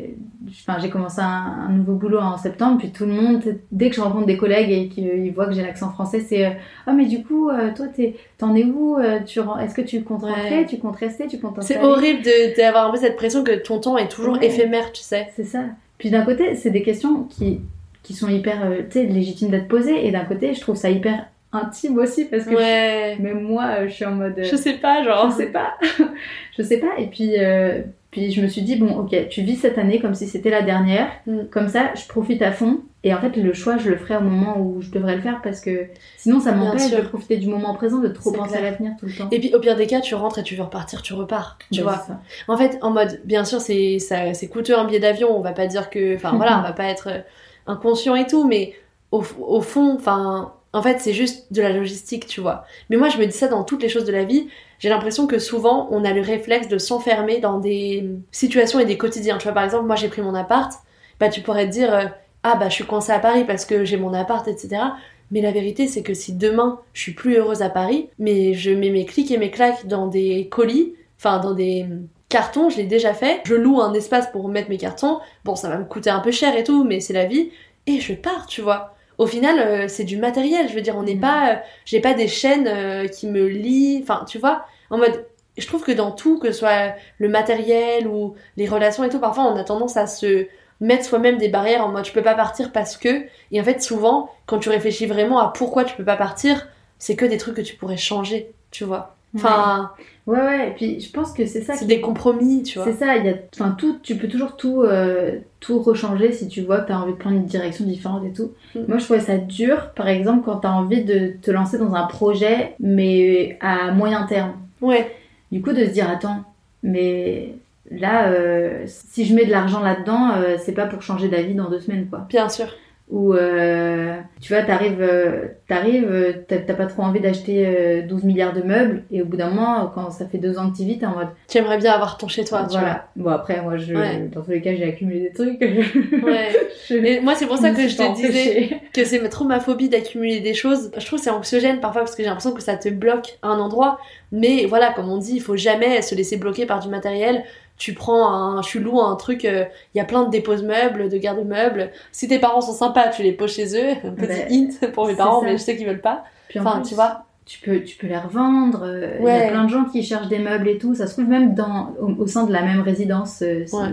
enfin, j'ai commencé un, un nouveau boulot en septembre, puis tout le monde, dès que je rencontre des collègues et qu'ils voient que j'ai l'accent français, c'est euh, Oh, mais du coup, euh, toi, t'es- t'en es où Euh, Est-ce que tu comptes Ouais. rentrer Tu comptes rester Tu comptes C'est horrible de- d'avoir un peu cette pression que ton temps est toujours Ouais. éphémère, tu sais. C'est ça. Puis d'un côté, c'est des questions qui, qui sont hyper euh, légitimes d'être posées, et d'un côté, je trouve ça hyper intime aussi, parce que Ouais. je- même moi, euh, je suis en mode. Je sais pas, genre. Je sais pas. je sais pas. Et puis, euh, Puis je me suis dit, bon, ok, tu vis cette année comme si c'était la dernière. Mm. Comme ça, je profite à fond. Et en fait, le choix, je le ferai au moment où je devrais le faire parce que sinon, ça m'empêche de profiter du moment présent, de trop penser à l'avenir tout le temps. Et puis au pire des cas, tu rentres et tu veux repartir, tu repars. Tu vois. En fait, en mode, bien sûr, c'est ça, c'est coûteux un billet d'avion. On va pas dire que, enfin voilà, on va pas être euh, inconscient et tout, mais au, au fond, enfin, en fait, c'est juste de la logistique, tu vois. Mais moi, je me dis ça dans toutes les choses de la vie. J'ai l'impression que souvent, on a le réflexe de s'enfermer dans des situations et des quotidiens. Tu vois, par exemple, moi, j'ai pris mon appart. Bah, tu pourrais te dire, euh, ah bah, je suis coincée à Paris parce que j'ai mon appart, etc. Mais la vérité, c'est que si demain, je suis plus heureuse à Paris, mais je mets mes clics et mes claques dans des colis, enfin, dans des cartons, je l'ai déjà fait. Je loue un espace pour mettre mes cartons. Bon, ça va me coûter un peu cher et tout, mais c'est la vie. Et je pars, tu vois. Au final, euh, c'est du matériel. Je veux dire, on n'est Mhm. pas, euh, j'ai pas des chaînes euh, qui me lient. Enfin, tu vois, en mode, je trouve que dans tout, que ce soit le matériel ou les relations et tout, parfois on a tendance à se mettre soi-même des barrières en mode je peux pas partir parce que. Et en fait, souvent, quand tu réfléchis vraiment à pourquoi tu peux pas partir, c'est que des trucs que tu pourrais changer, tu vois. Enfin, Ouais, ouais, et puis je pense que c'est ça c'est qui des compromis, tu vois. C'est ça, il y a, enfin tout, tu peux toujours tout, euh, tout rechanger si tu vois que tu as envie de prendre une direction différente et tout. Mm. Moi, je trouvais ça dur, par exemple, quand tu as envie de te lancer dans un projet, mais à moyen terme. Ouais, Du coup, de se dire, attends, mais là, euh, si je mets de l'argent là-dedans, euh, c'est pas pour changer d'avis dans deux semaines, quoi. bien sûr. Ou, euh, tu vois, t'arrives, euh, t'arrives, euh, t'as t'as pas trop envie d'acheter euh, 12 milliards de meubles, et au bout d'un moment, quand ça fait deux ans que tu vis, t'es en mode, Tu aimerais bien avoir ton chez toi, tu voilà. Bon, après, moi, je, Ouais. dans tous les cas, j'ai accumulé des trucs. Ouais. Je- Mais moi, c'est pour ça que je pas te disais que c'est trop ma phobie d'accumuler des choses. Je trouve que c'est anxiogène parfois parce que j'ai l'impression que ça te bloque à un endroit. Mais voilà, comme on dit, il faut jamais se laisser bloquer par du matériel. Tu prends un, tu loues un truc, euh, il y a plein de dépose meubles, de garde-meubles. Si tes parents sont sympas, tu les poses chez eux. Un petit Ouais. hint pour mes parents, ça. mais je sais qu'ils veulent pas. Puis en Enfin, plus, tu vois. tu peux, tu peux les revendre. euh, Il y a plein de gens qui cherchent des meubles et tout. Ça se trouve même dans, au, au sein de la même résidence. euh, si, Ouais.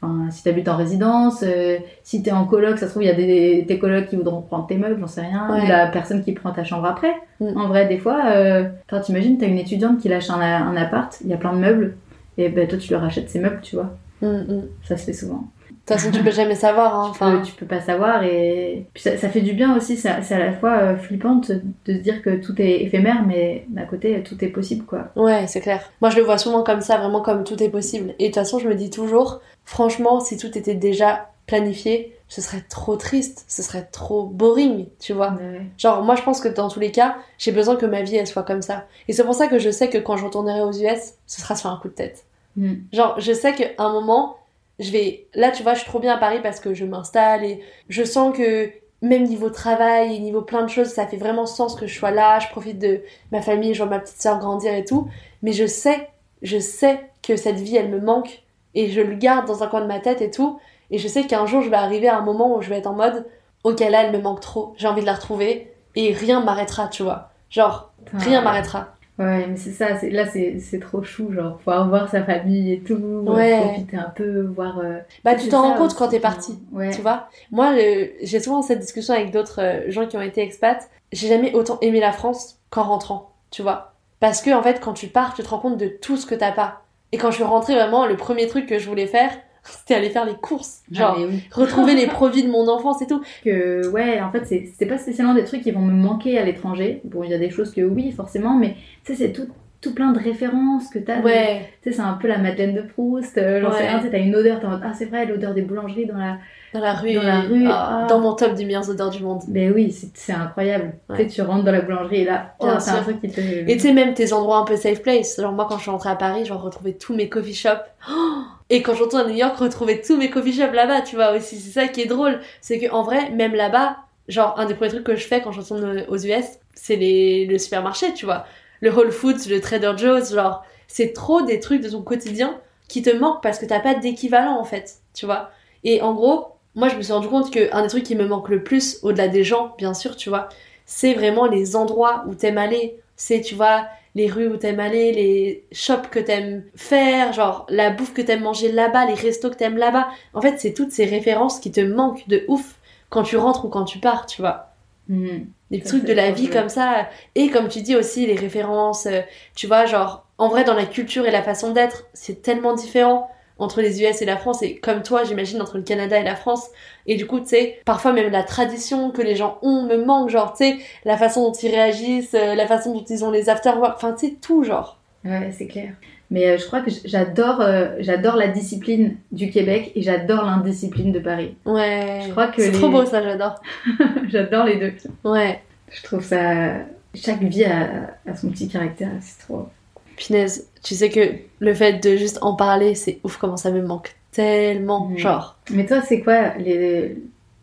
enfin, si t'habites en résidence, euh, si t'es en coloc, ça se trouve, il y a des, tes colocs qui voudront prendre tes meubles, j'en sais rien. Ouais. Ou la personne qui prend ta chambre après. Mm. En vrai, des fois, euh, t'imagines, t'as une étudiante qui lâche un, un appart, il y a plein de meubles. Et ben toi, tu leur achètes ces meubles, tu vois. Hum. De Ça se fait souvent. toute façon, tu peux jamais savoir. Hein. Tu peux- Enfin, tu peux pas savoir et puis ça, ça fait du bien aussi. C'est à la fois euh, flippant de, de se dire que tout est éphémère, mais d'un côté, tout est possible, quoi. Ouais, c'est clair. Moi, je le vois souvent comme ça, vraiment comme tout est possible. Et de toute façon, je me dis toujours, franchement, si tout était déjà planifié, ce serait trop triste, ce serait trop boring, tu vois. Ouais. Genre, moi, je pense que dans tous les cas, j'ai besoin que ma vie, elle soit comme ça. Et c'est pour ça que je sais que quand je retournerai aux US, ce sera sur un coup de tête. Mm. Genre, je sais qu'à un moment, je vais. Là, tu vois, je suis trop bien à Paris parce que je m'installe et je sens que même niveau travail et niveau plein de choses, ça fait vraiment sens que je sois là. Je profite de ma famille, je vois ma petite soeur grandir et tout. Mais je sais, je sais que cette vie, elle me manque et je le garde dans un coin de ma tête et tout. Et je sais qu'un jour, je vais arriver à un moment où je vais être en mode, ok, là, elle me manque trop. J'ai envie de la retrouver et rien m'arrêtera, tu vois. Genre, rien Ouais. m'arrêtera. Ouais, mais c'est ça, c'est- là c'est c'est trop chou, genre pouvoir voir sa famille et tout, Ouais. profiter un peu, voir. euh, Bah, tu t'en rends compte quand t'es parti. Ouais. Tu vois Moi, le- j'ai souvent cette discussion avec d'autres euh, gens qui ont été expats. J'ai jamais autant aimé la France qu'en rentrant, tu vois Parce que, en fait, quand tu pars, tu te rends compte de tout ce que t'as pas. Et quand je suis rentrée, vraiment, le premier truc que je voulais faire, c'était aller faire les courses. Genre, Ah, oui. retrouver les produits de mon enfance et tout. que ouais en fait c'est c'est pas spécialement des trucs qui vont me manquer à l'étranger bon il y a des choses que oui forcément mais tu sais c'est tout tout plein de références que t'as Ouais, tu sais c'est un peu la Madeleine de Proust euh, j'en sais rien t'as une odeur t'es en mode ah c'est vrai l'odeur des boulangeries dans la dans la rue. Dans la rue, ah, ah. Dans mon top des meilleures odeurs du monde. mais oui c'est c'est incroyable Ouais. tu sais tu rentres dans la boulangerie et là oh c'est un truc qui te Et tu sais, même tes endroits un peu safe place. Genre, moi, quand je suis rentrée à Paris, genre, retrouver tous mes coffee shops. Oh et quand je retourne à New York, retrouver tous mes coffee shops là-bas, tu vois, aussi. C'est ça qui est drôle. C'est que en vrai, même là-bas, genre, un des premiers trucs que je fais quand je aux US, c'est les... le supermarché, tu vois. Le Whole Foods, le Trader Joe's, genre, c'est trop des trucs de ton quotidien qui te manquent parce que t'as pas d'équivalent, en fait, tu vois. Et en gros, moi, je me suis rendu compte que un des trucs qui me manque le plus, au-delà des gens, bien sûr, tu vois, c'est vraiment les endroits où t'aimes aller. C'est, tu vois, les rues où t'aimes aller, les shops que t'aimes faire, genre la bouffe que t'aimes manger là-bas, les restos que t'aimes là-bas. En fait, c'est toutes ces références qui te manquent de ouf quand tu rentres ou quand tu pars, tu vois. Mhm. Des trucs de la vie comme ça. Et comme tu dis aussi, les références, euh, tu vois, genre, en vrai, dans la culture et la façon d'être, c'est tellement différent. Entre les US et la France et comme toi j'imagine entre le Canada et la France. Et du coup tu sais parfois même la tradition que les gens ont me manque genre tu sais la façon dont ils réagissent euh, la façon dont ils ont les after enfin tu sais tout genre. Ouais c'est clair. Mais euh, je crois que j'adore euh, j'adore la discipline du Québec et j'adore l'indiscipline de Paris. Ouais. Je crois que c'est trop beau ça j'adore. J'adore les deux. Ouais. Je trouve ça chaque vie a, a son petit caractère c'est trop Pinaise, tu sais que le fait de juste en parler, c'est ouf comment ça me manque tellement, mhm. genre. Mais toi, c'est quoi les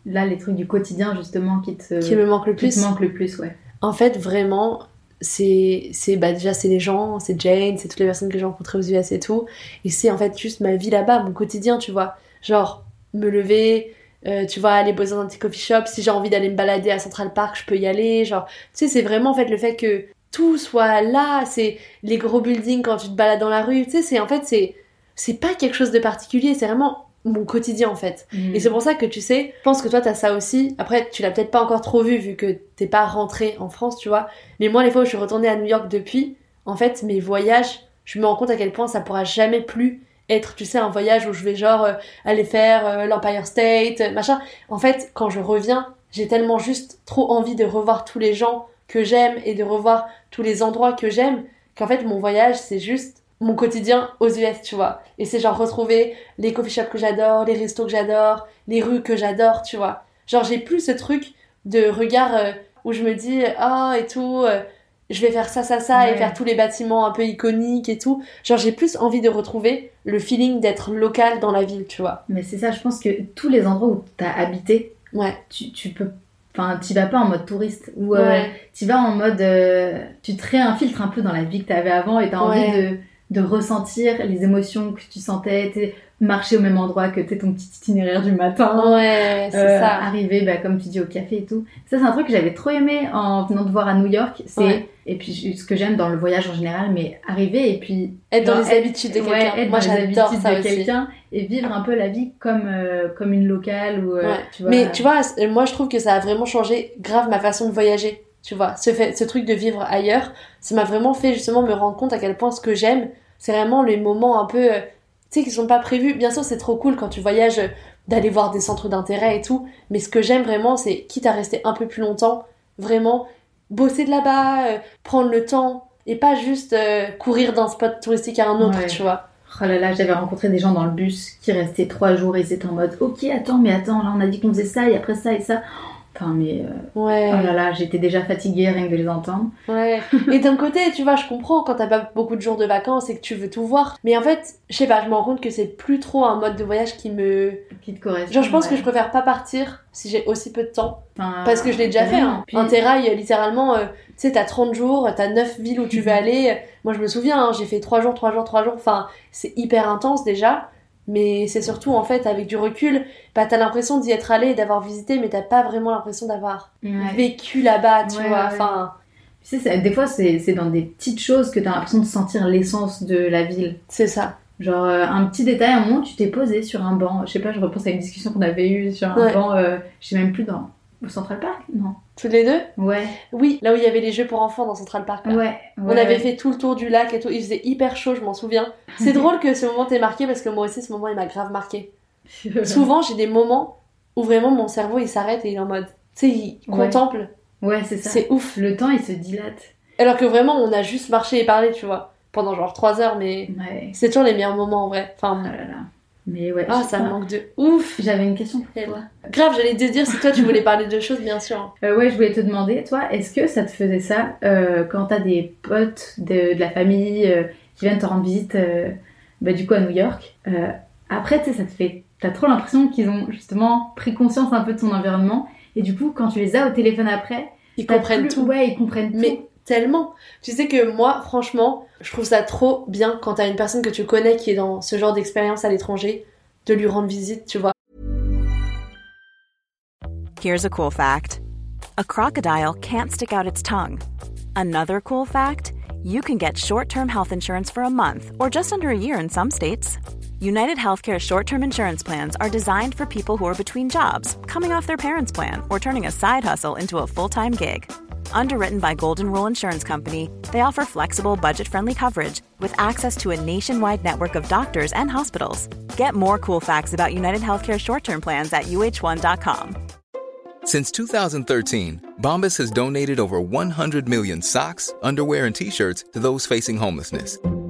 là les trucs du quotidien justement qui te qui me manque le plus qui te manque le plus, ouais. En fait, vraiment, c'est c'est bah déjà c'est les gens, c'est Jane, c'est toutes les personnes que j'ai rencontrées aux US et tout, et c'est en fait juste ma vie là-bas, mon quotidien, tu vois. Genre me lever, euh, tu vois, aller bosser dans un petit coffee shop. Si j'ai envie d'aller me balader à Central Park, je peux y aller. Genre, tu sais, c'est vraiment en fait le fait que tout soit là, c'est les gros buildings quand tu te balades dans la rue, tu sais, c'est en fait, c'est, c'est pas quelque chose de particulier, c'est vraiment mon quotidien en fait. Mm. Et c'est pour ça que tu sais, je pense que toi t'as ça aussi. Après, tu l'as peut-être pas encore trop vu vu que t'es pas rentré en France, tu vois. Mais moi, les fois où je suis retournée à New York depuis, en fait, mes voyages, je me rends compte à quel point ça pourra jamais plus être, tu sais, un voyage où je vais genre euh, aller faire euh, l'Empire State, machin. En fait, quand je reviens, j'ai tellement juste trop envie de revoir tous les gens que j'aime et de revoir tous les endroits que j'aime, qu'en fait mon voyage c'est juste mon quotidien aux US, tu vois. Et c'est genre retrouver les coffee shops que j'adore, les restos que j'adore, les rues que j'adore, tu vois. Genre j'ai plus ce truc de regard euh, où je me dis ah et tout euh, je vais faire ça ça ça et faire tous les bâtiments un peu iconiques et tout. Genre j'ai plus envie de retrouver le feeling d'être local dans la ville, tu vois. Mais c'est ça, je pense que tous les endroits où t'as habité, ouais. tu, tu peux Enfin, tu vas pas en mode touriste ou euh, tu vas en mode euh, tu te réinfiltres un peu dans la vie que tu avais avant et tu as envie de, de, ressentir les émotions que tu sentais, marcher au même endroit que tu ton petit itinéraire du matin. Ouais, c'est euh, ça. Arriver, bah, comme tu dis, au café et tout. Ça, c'est un truc que j'avais trop aimé en venant te voir à New York. C'est et puis ce que j'aime dans le voyage en général, mais arriver et puis être dans les habitudes de quelqu'un. Moi, j'adore ça de quelqu'un et vivre un peu la vie comme euh, comme une locale ou euh, tu vois. Mais tu vois, moi je trouve que ça a vraiment changé grave ma façon de voyager. Tu vois, ce fait, ce truc de vivre ailleurs, ça m'a vraiment fait justement me rendre compte à quel point ce que j'aime, c'est vraiment les moments un peu, tu sais, qui sont pas prévus. Bien sûr, c'est trop cool quand tu voyages d'aller voir des centres d'intérêt et tout, mais ce que j'aime vraiment, c'est quitte à rester un peu plus longtemps, vraiment bosser de là-bas, euh, prendre le temps et pas juste euh, courir d'un spot touristique à un autre, tu vois. Oh là là, j'avais rencontré des gens dans le bus qui restaient trois jours et ils étaient en mode Ok, attends, mais attends, là on a dit qu'on faisait ça et après ça et ça. Enfin, mais. Euh, ouais. Oh là là, j'étais déjà fatiguée rien que de les entendre. Ouais. Et d'un côté, tu vois, je comprends quand t'as pas beaucoup de jours de vacances et que tu veux tout voir. Mais en fait, je sais pas, je me rends compte que c'est plus trop un mode de voyage qui me. Qui te correspond. Genre, je pense que je préfère pas partir si j'ai aussi peu de temps. parce que je l'ai déjà fait. Hein. Un terrail, littéralement, euh, tu sais, t'as 30 jours, t'as 9 villes où tu veux aller. Moi, je me souviens, hein, j'ai fait 3 jours, 3 jours, 3 jours. Enfin, c'est hyper intense déjà. Mais c'est surtout en fait avec du recul, bah t'as l'impression d'y être allé, d'avoir visité, mais t'as pas vraiment l'impression d'avoir vécu là-bas, tu vois. Enfin. Tu sais, des fois c'est dans des petites choses que t'as l'impression de sentir l'essence de la ville. C'est ça. Genre euh, un petit détail, un moment tu t'es posé sur un banc, je sais pas, je repense à une discussion qu'on avait eue sur un banc, euh, je sais même plus dans au Central Park Non. Tous les deux? Ouais. Oui, là où il y avait les jeux pour enfants dans Central Park. Ouais, On avait fait tout le tour du lac et tout. Il faisait hyper chaud, je m'en souviens. C'est drôle que ce moment t'ait marqué parce que moi aussi, ce moment, il m'a grave marqué. Souvent, j'ai des moments où vraiment mon cerveau il s'arrête et il est en mode. Tu sais, il contemple. Ouais, c'est ça. C'est ouf. Le temps, il se dilate. Alors que vraiment, on a juste marché et parlé, tu vois. Pendant genre 3 heures, mais c'est toujours les meilleurs moments en vrai. Enfin, oh là là. Mais ouais. Ah, ça manque de ouf. J'avais une question pour toi. Grave, j'allais te dire si toi tu voulais parler de choses, bien sûr. Euh, ouais, je voulais te demander, toi, est-ce que ça te faisait ça euh, quand t'as des potes de, la famille euh, qui viennent te rendre visite, bah, du coup à New York Après, tu sais, ça te fait. T'as trop l'impression qu'ils ont justement pris conscience un peu de ton environnement. Et du coup, quand tu les as au téléphone après, ils comprennent tout. Ouais, ils comprennent Mais tellement. Tu sais que moi, franchement, je trouve ça trop bien quand t'as une personne que tu connais qui est dans ce genre d'expérience à l'étranger, de lui rendre visite, tu vois. Here's a cool fact. A crocodile can't stick out its tongue. Another cool fact, you can get short-term health insurance for a month or just under a year in some states. United Healthcare short-term insurance plans are designed for people who are between jobs, coming off their parents' plan, or turning a side hustle into a full-time gig. Underwritten by Golden Rule Insurance Company, they offer flexible, budget friendly coverage with access to a nationwide network of doctors and hospitals. Get more cool facts about United Healthcare short term plans at uh1.com. Since 2013, Bombas has donated over 100 million socks, underwear, and t shirts to those facing homelessness.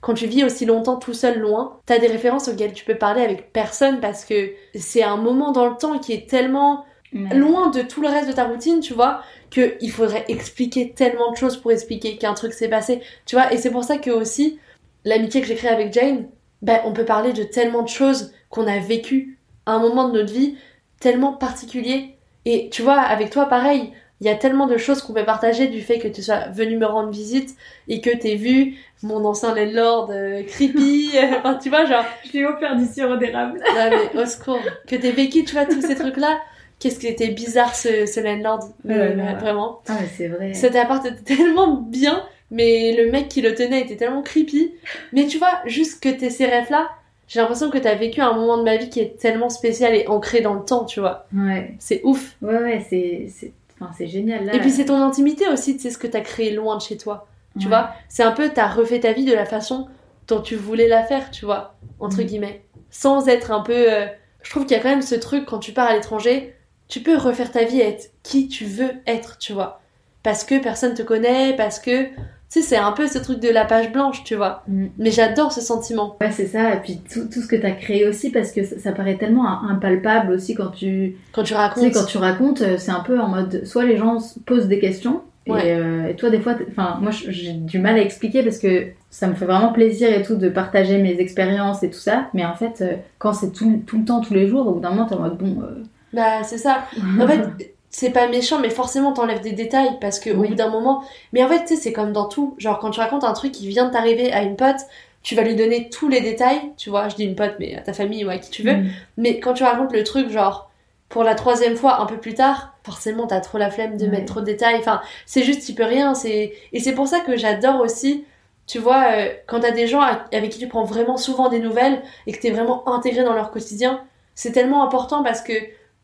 Quand tu vis aussi longtemps tout seul loin, t'as des références auxquelles tu peux parler avec personne parce que c'est un moment dans le temps qui est tellement loin de tout le reste de ta routine, tu vois, que il faudrait expliquer tellement de choses pour expliquer qu'un truc s'est passé, tu vois. Et c'est pour ça que aussi l'amitié que j'ai créée avec Jane, ben on peut parler de tellement de choses qu'on a vécues à un moment de notre vie tellement particulier. Et tu vois, avec toi, pareil, il y a tellement de choses qu'on peut partager du fait que tu sois venu me rendre visite et que t'aies vu mon ancien landlord euh, creepy, enfin tu vois, genre. Je l'ai offert du sirop d'érable. Non mais au secours. Que t'aies vécu, tu vois, tous ces trucs-là. Qu'est-ce qui était bizarre ce, ce landlord, Ouais, euh, vraiment. Ah, mais c'est vrai. Cet appart était tellement bien, mais le mec qui le tenait était tellement creepy. Mais tu vois, juste que t'aies ces rêves-là, j'ai l'impression que t'as vécu un moment de ma vie qui est tellement spécial et ancré dans le temps, tu vois. Ouais, C'est ouf. ouais, ouais, c'est, enfin, c'est génial là. Et puis c'est ton intimité aussi, tu sais ce que t'as créé loin de chez toi. Tu Ouais. vois, c'est un peu, t'as refait ta vie de la façon dont tu voulais la faire, tu vois, entre Mm. guillemets. Sans être un peu... euh, Je trouve qu'il y a quand même ce truc, quand tu pars à l'étranger, tu peux refaire ta vie et être qui tu veux être, tu vois. Parce que personne te connaît, parce que... Tu sais, c'est un peu ce truc de la page blanche, tu vois. Mm. Mais j'adore ce sentiment. Ouais, c'est ça. Et puis tout, tout ce que tu as créé aussi, parce que ça, ça paraît tellement im- impalpable aussi quand tu, Quand tu tu racontes... sais, quand tu racontes, euh, c'est un peu en mode, soit les gens se posent des questions, Ouais. et, euh, et toi des fois, enfin moi j'ai du mal à expliquer parce que ça me fait vraiment plaisir et tout de partager mes expériences et tout ça, mais en fait euh, quand c'est tout, tout le temps, tous les jours, au bout d'un moment t'es en mode bon. euh, Bah, c'est ça. En fait, c'est pas méchant, mais forcément t'enlèves des détails parce que au bout d'un moment. Mais en fait, tu sais, c'est comme dans tout. Genre, quand tu racontes un truc qui vient de t'arriver à une pote, tu vas lui donner tous les détails. Tu vois, je dis une pote, mais à ta famille ou à qui tu veux. Mm. Mais quand tu racontes le truc, genre, pour la troisième fois, un peu plus tard, forcément t'as trop la flemme de Ouais. mettre trop de détails. Enfin, c'est juste, tu peux rien. C'est Et c'est pour ça que j'adore aussi. Tu vois, euh, quand t'as des gens avec qui tu prends vraiment souvent des nouvelles et que t'es vraiment intégré dans leur quotidien, c'est tellement important parce que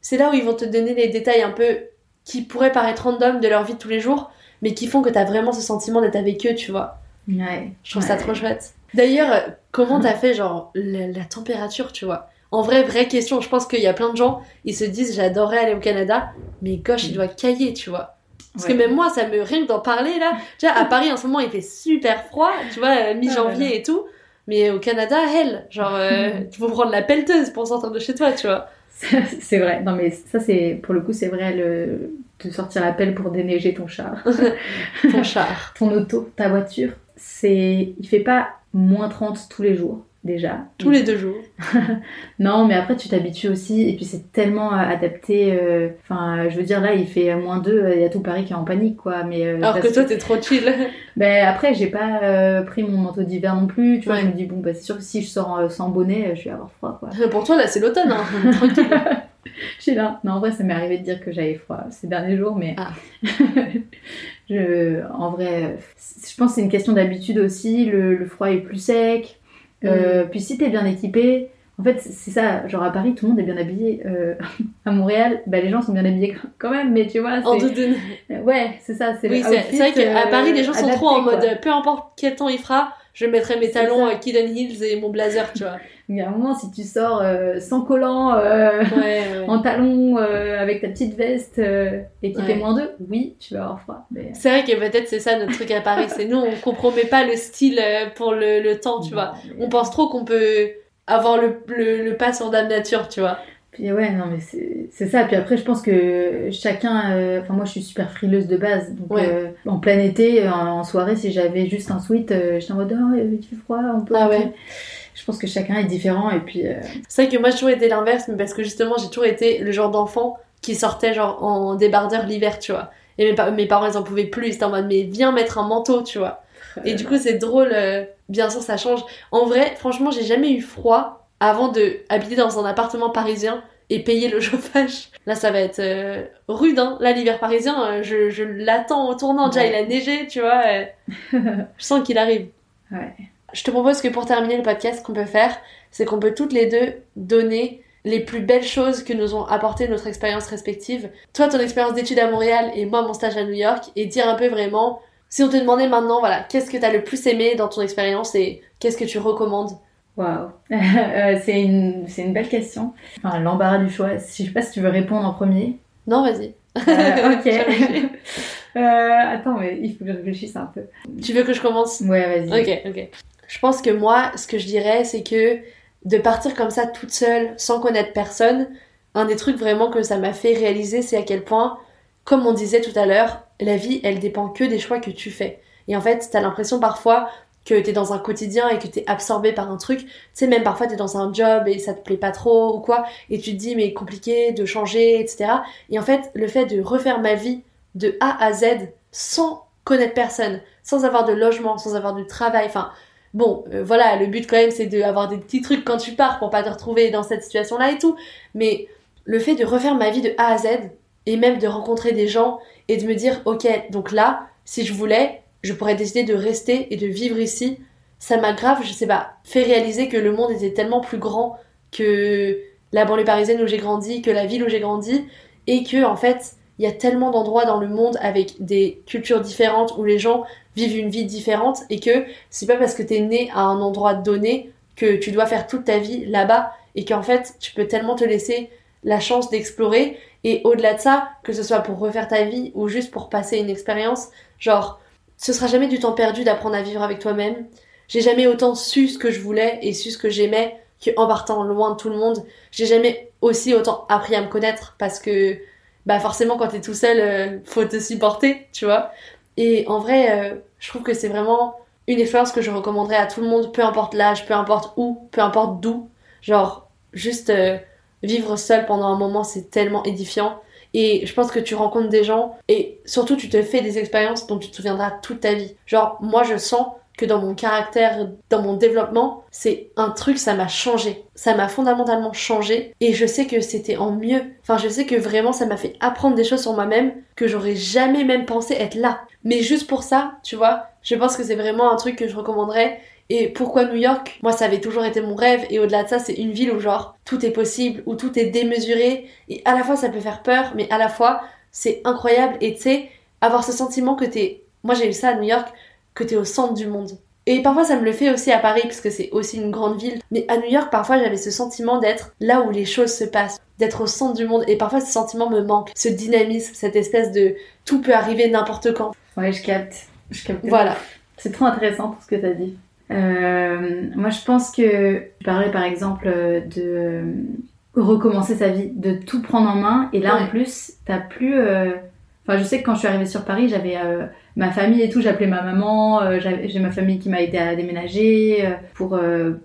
c'est là où ils vont te donner les détails un peu qui pourraient paraître random de leur vie de tous les jours, mais qui font que t'as vraiment ce sentiment d'être avec eux, tu vois. Ouais. Je trouve Ouais. ça trop chouette. D'ailleurs, comment t'as fait, genre, la, la température, tu vois? En vrai, vraie question, je pense qu'il y a plein de gens, ils se disent, j'adorerais aller au Canada, mais gosh, il doit cailler, tu vois. Parce que même moi, ça me rien d'en parler là. Tu vois, à Paris en ce moment, il fait super froid, tu vois, euh, mi-janvier Ah là. et tout. Mais au Canada, hell, genre, euh, tu faut prendre la pelleteuse pour sortir de chez toi, tu vois. c'est vrai. Non mais ça c'est pour le coup c'est vrai le de sortir la pelle pour déneiger ton char, Ton char. ton auto, ta voiture. C'est il fait pas moins 30 tous les jours déjà. Tous les deux jours. Non, mais après tu t'habitues aussi, et puis c'est tellement euh, adapté. euh, Enfin, je veux dire, là il fait moins 2, il y a tout Paris qui est en panique, quoi. Mais, euh, Alors que toi, t'es trop chill. Ben, après, j'ai pas euh, pris mon manteau d'hiver non plus, tu vois. Ouais. Je me dis, bon, bah, c'est sûr que si je sors euh, sans bonnet, euh, je vais avoir froid, quoi. pour toi, là, c'est l'automne, hein. Tranquille. Je suis là. Non, en vrai, ça m'est arrivé de dire que j'avais froid ces derniers jours, mais. Ah. je, en vrai, euh, je pense que c'est une question d'habitude aussi. Le, le froid est plus sec. Mm. Euh, Puis si t'es bien équipé, en fait, c'est ça. Genre à Paris, tout le monde est bien habillé. Euh, à Montréal, bah, les gens sont bien habillés quand même, mais tu vois. En c'est- doudoune. Ouais, c'est ça. C'est Oui, c'est vrai qu'à euh, Paris, les gens sont adapté, trop en mode euh, peu importe quel temps il fera, je mettrai mes talons ça. euh, Kid Hills et mon blazer, tu vois. Il y a un moment, si tu sors euh, sans collant, euh, Ouais, ouais. en talons, euh, avec ta petite veste et qui Ouais. fait moins 2, oui, tu vas avoir froid. Mais... C'est vrai que peut-être c'est ça notre truc à Paris, c'est nous on compromet pas le style pour le, le temps, tu vois. Mais- On pense trop qu'on peut avoir le, le, le pas sur Dame Nature, tu vois. Puis ouais, non, mais c'est ça. Puis après, je pense que chacun. euh, Enfin, moi, je suis super frileuse de base. Donc, Ouais. euh, en plein été, en, en soirée, si j'avais juste un sweat, euh, j'étais en mode, oh, il fait froid, on peut. Ah ouais. Je pense que chacun est différent. Et puis, euh, C'est vrai que moi j'ai toujours été l'inverse, mais parce que justement j'ai toujours été le genre d'enfant qui sortait genre en débardeur l'hiver, tu vois. Et mes, pa- mes parents ils en pouvaient plus, ils étaient en mode mais viens mettre un manteau, tu vois. Et du coup c'est drôle euh, bien sûr ça change. En vrai, franchement, j'ai jamais eu froid avant de habiter dans un appartement parisien et payer le chauffage. Là, ça va être euh, rude, hein. Là, l'hiver parisien, euh, je, je l'attends au tournant. Déjà, il a neigé, tu vois. euh, je sens qu'il arrive. Ouais. Je te propose que pour terminer le podcast, ce qu'on peut faire, c'est qu'on peut toutes les deux donner les plus belles choses que nous ont apporté notre expérience respective. Toi, ton expérience d'études à Montréal et moi, mon stage à New York, et dire un peu vraiment, si on te demandait maintenant, voilà, qu'est-ce que t'as le plus aimé dans ton expérience et qu'est-ce que tu recommandes? Waouh. Euh, c'est une, une belle question. Enfin, l'embarras du choix. Je sais pas si tu veux répondre en premier. Non, vas-y. Euh, ok. Euh, attends, mais il faut que je réfléchisse un peu. tu veux que je commence? Ouais, vas-y. Ok, ok. Je pense que moi, ce que je dirais, c'est que de partir comme ça toute seule, sans connaître personne, un des trucs vraiment que ça m'a fait réaliser, c'est à quel point, comme on disait tout à l'heure, la vie, elle dépend que des choix que tu fais. Et en fait, t'as l'impression parfois que t'es dans un quotidien et que t'es absorbé par un truc. Tu sais, même parfois t'es dans un job et ça te plaît pas trop ou quoi, et tu te dis, mais compliqué de changer, etc. Et en fait, le fait de refaire ma vie de A à Z sans connaître personne, sans avoir de logement, sans avoir de travail, enfin, Bon, euh, voilà, le but quand même c'est d'avoir des petits trucs quand tu pars pour pas te retrouver dans cette situation-là et tout. Mais le fait de refaire ma vie de A à Z et même de rencontrer des gens et de me dire ok, donc là, si je voulais, je pourrais décider de rester et de vivre ici. Ça m'a grave, je sais pas, fait réaliser que le monde était tellement plus grand que la banlieue parisienne où j'ai grandi, que la ville où j'ai grandi, et que en fait, il y a tellement d'endroits dans le monde avec des cultures différentes où les gens vivent une vie différente et que c'est pas parce que t'es né à un endroit donné que tu dois faire toute ta vie là-bas et qu'en fait tu peux tellement te laisser la chance d'explorer et au-delà de ça, que ce soit pour refaire ta vie ou juste pour passer une expérience, genre ce sera jamais du temps perdu d'apprendre à vivre avec toi-même. J'ai jamais autant su ce que je voulais et su ce que j'aimais qu'en partant loin de tout le monde. J'ai jamais aussi autant appris à me connaître parce que bah forcément quand t'es tout seul, euh, faut te supporter, tu vois. Et en vrai, euh, je trouve que c'est vraiment une expérience que je recommanderais à tout le monde, peu importe l'âge, peu importe où, peu importe d'où. Genre, juste euh, vivre seul pendant un moment, c'est tellement édifiant. Et je pense que tu rencontres des gens et surtout tu te fais des expériences dont tu te souviendras toute ta vie. Genre, moi je sens que dans mon caractère, dans mon développement, c'est un truc, ça m'a changé. Ça m'a fondamentalement changé et je sais que c'était en mieux. Enfin, je sais que vraiment ça m'a fait apprendre des choses sur moi-même que j'aurais jamais même pensé être là. Mais juste pour ça, tu vois, je pense que c'est vraiment un truc que je recommanderais. Et pourquoi New York? Moi, ça avait toujours été mon rêve. Et au-delà de ça, c'est une ville où genre tout est possible, où tout est démesuré. Et à la fois, ça peut faire peur, mais à la fois, c'est incroyable. Et tu sais, avoir ce sentiment que t'es. Moi, j'ai eu ça à New York, que t'es au centre du monde. Et parfois, ça me le fait aussi à Paris, parce que c'est aussi une grande ville. Mais à New York, parfois, j'avais ce sentiment d'être là où les choses se passent, d'être au centre du monde. Et parfois, ce sentiment me manque, ce dynamisme, cette espèce de tout peut arriver n'importe quand. Ouais, je capte. Je capte. Voilà. C'est trop intéressant tout ce que tu as dit. Euh, moi, je pense que je parlais par exemple euh, de euh, recommencer sa vie, de tout prendre en main. Et là, Ouais. en plus, t'as plus. euh, Enfin, je sais que quand je suis arrivée sur Paris, j'avais euh, ma famille et tout. J'appelais ma maman. J'ai ma famille qui m'a aidé à déménager pour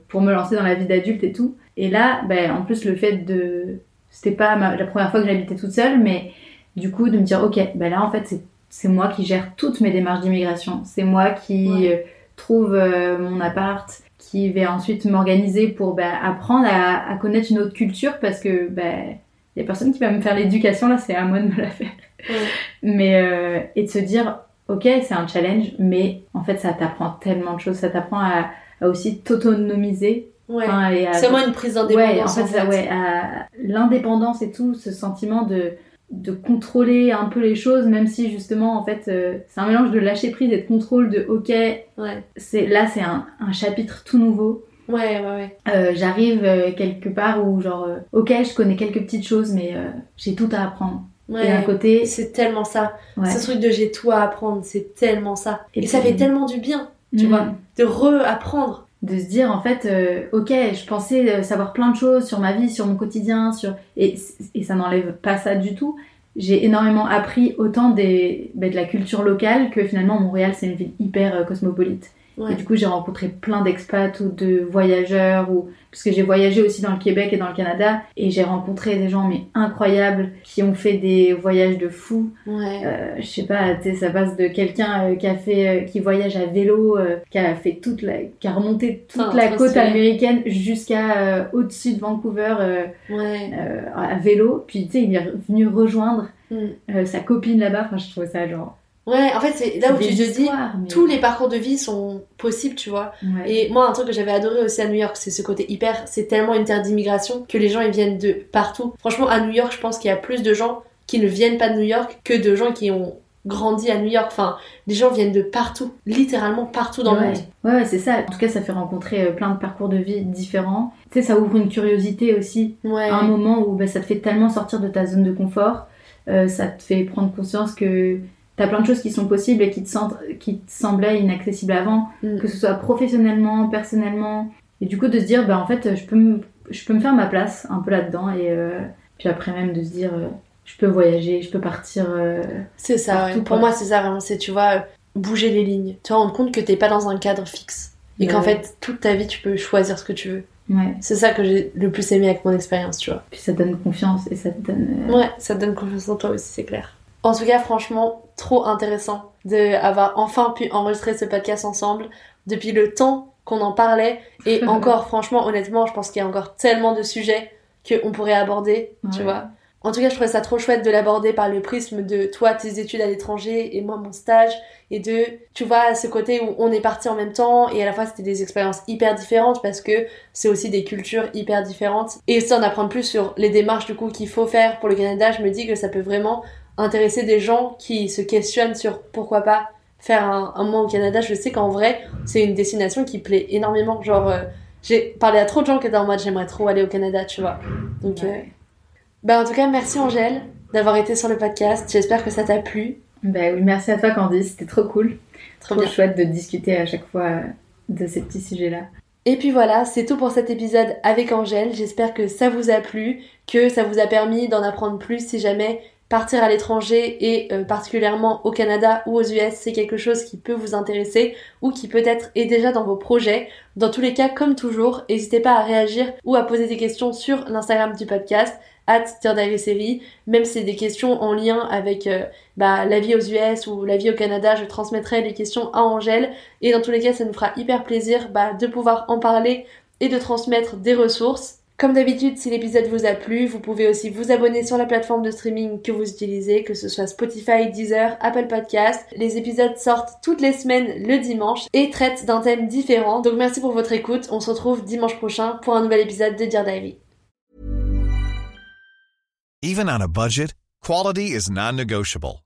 pour me lancer dans la vie d'adulte et tout. Et là, ben, en plus, le fait de c'était pas ma- la première fois que j'habitais toute seule, mais du coup, de me dire, ok, ben là, en fait, c'est c'est moi qui gère toutes mes démarches d'immigration. C'est moi qui Ouais. euh, trouve euh, mon appart, qui vais ensuite m'organiser pour ben, apprendre à, à connaître une autre culture parce que il y a personne qui va me faire l'éducation là, c'est à moi de me la faire. Ouais. Mais euh, et de se dire ok c'est un challenge, mais en fait ça t'apprend tellement de choses, ça t'apprend à, à aussi t'autonomiser. Ouais. Enfin, C'est vraiment une prise Ouais, en d'indépendance. fait, ouais, à l'indépendance et tout, ce sentiment de, de contrôler un peu les choses, même si justement, en fait, euh, c'est un mélange de lâcher prise et de contrôle, de ok, Ouais. c'est là, c'est un, un chapitre tout nouveau. Ouais, ouais, ouais. Euh, J'arrive euh, quelque part où, genre, ok, je connais quelques petites choses, mais j'ai tout à apprendre. Et d'un côté, C'est tellement ça. ouais. Ce truc de j'ai tout à apprendre, c'est tellement ça. Et, Et ça fait tellement du bien, tu Mm. vois, de re-apprendre. De se dire en fait euh, ok je pensais euh, savoir plein de choses sur ma vie sur mon quotidien sur et, et ça n'enlève pas ça du tout. J'ai énormément appris autant des, ben, de la culture locale que finalement Montréal c'est une ville hyper euh, cosmopolite Ouais. Et du coup, j'ai rencontré plein d'expats ou de voyageurs, ou parce que j'ai voyagé aussi dans le Québec et dans le Canada, et j'ai rencontré des gens mais incroyables qui ont fait des voyages de fou. Ouais. Euh, je sais pas, tu sais, ça passe de quelqu'un euh, qui a fait, euh, qui voyage à vélo, qui a fait toute la, qui a remonté toute la côte américaine jusqu'à au-dessus de Vancouver Ouais. à vélo. Puis tu sais, il est venu rejoindre Mm. sa copine là-bas. Enfin, je trouvais ça genre. Ouais, en fait, c'est là où tu te dis, mais- tous les parcours de vie sont possibles, tu vois. Ouais. Et moi, un truc que j'avais adoré aussi à New York, c'est ce côté hyper. C'est tellement une terre d'immigration que les gens ils viennent de partout. Franchement, à New York, je pense qu'il y a plus de gens qui ne viennent pas de New York que de gens qui ont grandi à New York. Enfin, les gens viennent de partout, littéralement partout dans le monde. Ouais, ouais, c'est ça. En tout cas, ça fait rencontrer euh, plein de parcours de vie différents. Tu sais, ça ouvre une curiosité aussi. Ouais. À un moment où bah, ça te fait tellement sortir de ta zone de confort, euh, ça te fait prendre conscience que t'as plein de choses qui sont possibles et qui te, sentent, qui te semblaient inaccessibles avant, Mm. que ce soit professionnellement, personnellement. Et du coup, de se dire, bah en fait, je peux me, je peux me faire ma place un peu là-dedans. Et euh, puis après, même de se dire, euh, je peux voyager, je peux partir. euh, C'est ça, Partout, ouais. Pour moi, c'est ça vraiment. C'est, tu vois, bouger les lignes. Tu te rends compte que t'es pas dans un cadre fixe. Et Ouais. qu'en fait, toute ta vie, tu peux choisir ce que tu veux. Ouais. C'est ça que j'ai le plus aimé avec mon expérience, tu vois. Puis ça donne confiance et ça te donne. Ouais, ça te donne confiance en toi aussi, c'est clair. En tout cas, franchement, trop intéressant de avoir enfin pu enregistrer ce podcast ensemble depuis le temps qu'on en parlait. Et encore, franchement, honnêtement, je pense qu'il y a encore tellement de sujets qu'on pourrait aborder, tu vois. En tout cas, je trouvais ça trop chouette de l'aborder par le prisme de toi, tes études à l'étranger et moi, mon stage. Et de, tu vois, ce côté où on est parti en même temps et à la fois c'était des expériences hyper différentes parce que c'est aussi des cultures hyper différentes. Et sans apprendre plus sur les démarches du coup qu'il faut faire pour le Canada, je me dis que ça peut vraiment intéresser des gens qui se questionnent sur pourquoi pas faire un, un mois au Canada. Je sais qu'en vrai, c'est une destination qui plaît énormément. Genre, euh, j'ai parlé à trop de gens qui étaient en mode j'aimerais trop aller au Canada, tu vois. Donc, euh, Ouais. bah en tout cas, merci Angèle d'avoir été sur le podcast. J'espère que ça t'a plu. Bah oui, merci à toi Candice, c'était trop cool. Trop Trop bien. chouette de discuter à chaque fois euh, de ces petits sujets-là. Et puis voilà, c'est tout pour cet épisode avec Angèle. J'espère que ça vous a plu, que ça vous a permis d'en apprendre plus si jamais partir à l'étranger et euh, particulièrement au Canada ou aux US, c'est quelque chose qui peut vous intéresser ou qui peut-être est déjà dans vos projets. Dans tous les cas, comme toujours, n'hésitez pas à réagir ou à poser des questions sur l'Instagram du podcast at Série. Même si c'est des questions en lien avec euh, bah, la vie aux US ou la vie au Canada, je transmettrai les questions à Angèle. Et dans tous les cas, ça nous fera hyper plaisir bah, de pouvoir en parler et de transmettre des ressources. Comme d'habitude, si l'épisode vous a plu, vous pouvez aussi vous abonner sur la plateforme de streaming que vous utilisez, que ce soit Spotify, Deezer, Apple Podcast. Les épisodes sortent toutes les semaines le dimanche et traitent d'un thème différent. Donc merci pour votre écoute. On se retrouve dimanche prochain pour un nouvel épisode de Dear Diary. Even on a budget, quality is non-negotiable.